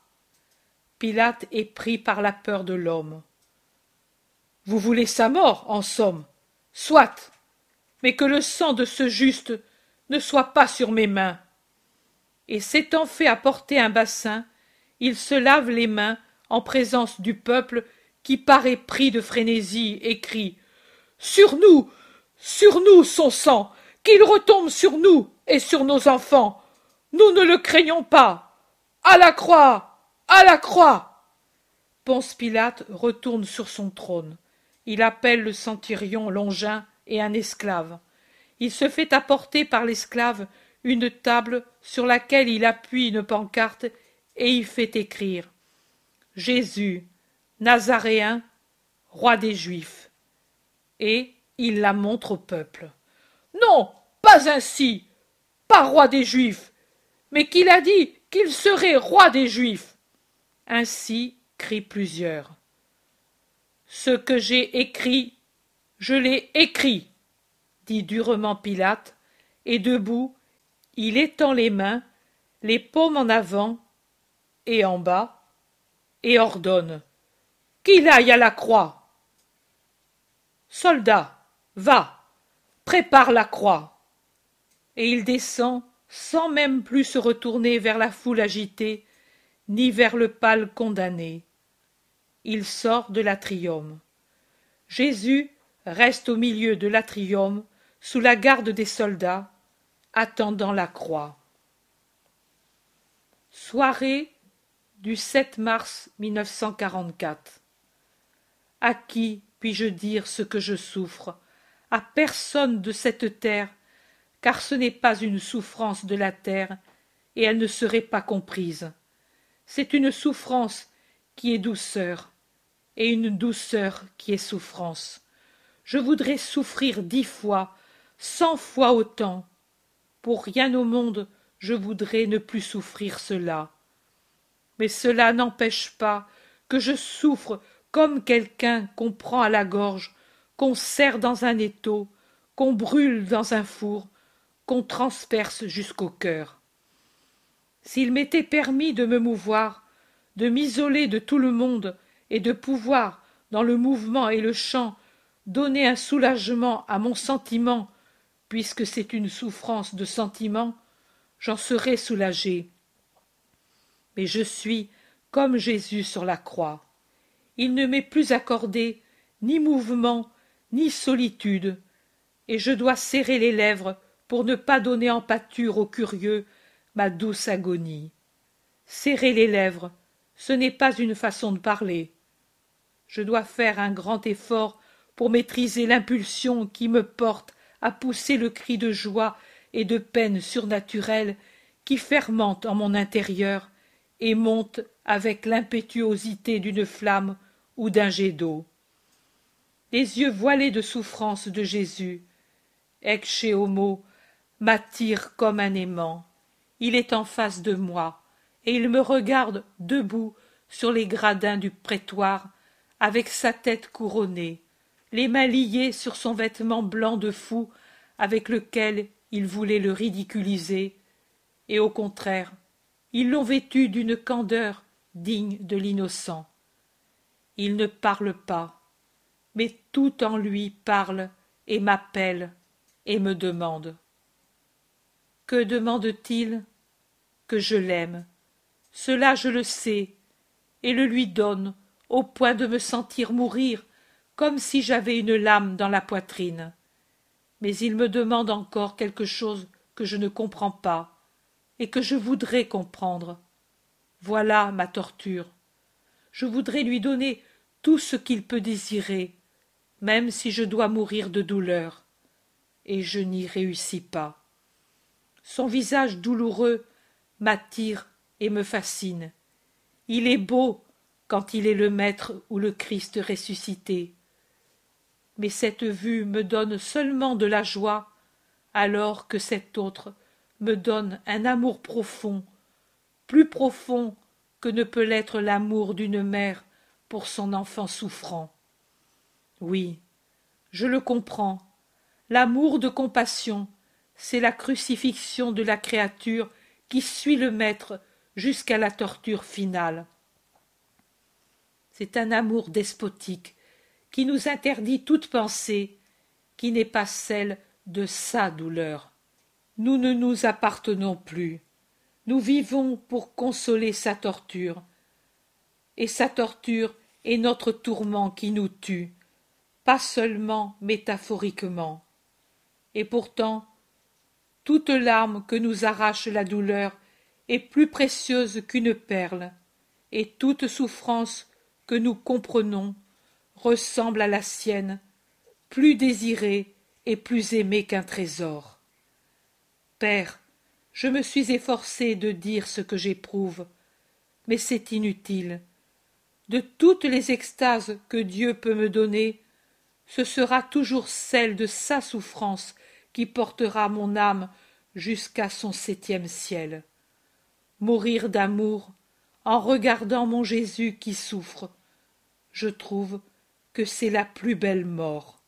Pilate est pris par la peur de l'homme. Vous voulez sa mort en somme soit mais que le sang de ce juste ne soit pas sur mes mains. Et s'étant fait apporter un bassin il se lave les mains en présence du peuple qui paraît pris de frénésie et crie sur nous sur nous son sang qu'il retombe sur nous et sur nos enfants nous ne le craignons pas. À la croix à la croix. Ponce pilate retourne sur son trône. Il appelle le centurion longin et un esclave. Il se fait apporter par l'esclave une table sur laquelle il appuie une pancarte et y fait écrire. Jésus nazaréen roi des juifs. Et il la montre au peuple. Non pas ainsi pas roi des juifs mais qu'il a dit qu'il serait roi des juifs. Ainsi crient plusieurs. Ce que j'ai écrit je l'ai écrit dit durement pilate et debout il étend les mains les paumes en avant et en bas et ordonne qu'il aille à la croix. Soldat va prépare la croix. Et il descend sans même plus se retourner vers la foule agitée ni vers le pâle condamné. Il sort de l'atrium. Jésus reste au milieu de l'atrium sous la garde des soldats attendant la croix. Soirée du mars à qui puis-je dire ce que je souffre? À personne de cette terre car ce n'est pas une souffrance de la terre et elle ne serait pas comprise. C'est une souffrance qui est douceur et une douceur qui est souffrance. Je voudrais souffrir dix fois cent fois autant. Pour rien au monde je voudrais ne plus souffrir cela. Mais cela n'empêche pas que je souffre comme quelqu'un qu'on prend à la gorge qu'on serre dans un étau qu'on brûle dans un four qu'on transperce jusqu'au cœur. S'il m'était permis de me mouvoir de m'isoler de tout le monde et de pouvoir dans le mouvement et le chant donner un soulagement à mon sentiment puisque c'est une souffrance de sentiment j'en serais soulagé. Mais je suis comme jésus sur la croix. Il ne m'est plus accordé ni mouvement ni solitude et je dois serrer les lèvres pour ne pas donner en pâture aux curieux ma douce agonie serrer les lèvres ce n'est pas une façon de parler je dois faire un grand effort pour maîtriser l'impulsion qui me porte à pousser le cri de joie et de peine surnaturelle qui fermente en mon intérieur et monte avec l'impétuosité d'une flamme ou d'un jet d'eau les yeux voilés de souffrance de Jésus. Ecce homo m'attire comme un aimant. Il est en face de moi, et il me regarde debout sur les gradins du prétoire, avec sa tête couronnée, les mains liées sur son vêtement blanc de fou avec lequel il voulait le ridiculiser, et au contraire, ils l'ont vêtu d'une candeur digne de l'innocent. Il ne parle pas, mais tout en lui parle et m'appelle et me demande. Que demande-t-il Que je l'aime? Cela je le sais, et le lui donne, au point de me sentir mourir comme si j'avais une lame dans la poitrine. Mais il me demande encore quelque chose que je ne comprends pas, et que je voudrais comprendre. Voilà ma torture. Je voudrais lui donner tout ce qu'il peut désirer, même si je dois mourir de douleur. Et je n'y réussis pas. Son visage douloureux m'attire et me fascine. Il est beau quand il est le Maître ou le Christ ressuscité. Mais cette vue me donne seulement de la joie, alors que cet autre me donne un amour profond, plus profond que ne peut l'être l'amour d'une mère pour son enfant souffrant. Oui, je le comprends. L'amour de compassion, c'est la crucifixion de la créature qui suit le Maître jusqu'à la torture finale. C'est un amour despotique qui nous interdit toute pensée qui n'est pas celle de sa douleur. Nous ne nous appartenons plus. Nous vivons pour consoler sa torture. Et sa torture est notre tourment qui nous tue, pas seulement métaphoriquement. Et pourtant, toute larme que nous arrache la douleur est plus précieuse qu'une perle, et toute souffrance que nous comprenons ressemble à la sienne, plus désirée et plus aimée qu'un trésor. Père, je me suis efforcé de dire ce que j'éprouve, mais c'est inutile. De toutes les extases que Dieu peut me donner, ce sera toujours celle de sa souffrance qui portera mon âme jusqu'à son septième ciel. Mourir d'amour en regardant mon Jésus qui souffre, je trouve que c'est la plus belle mort.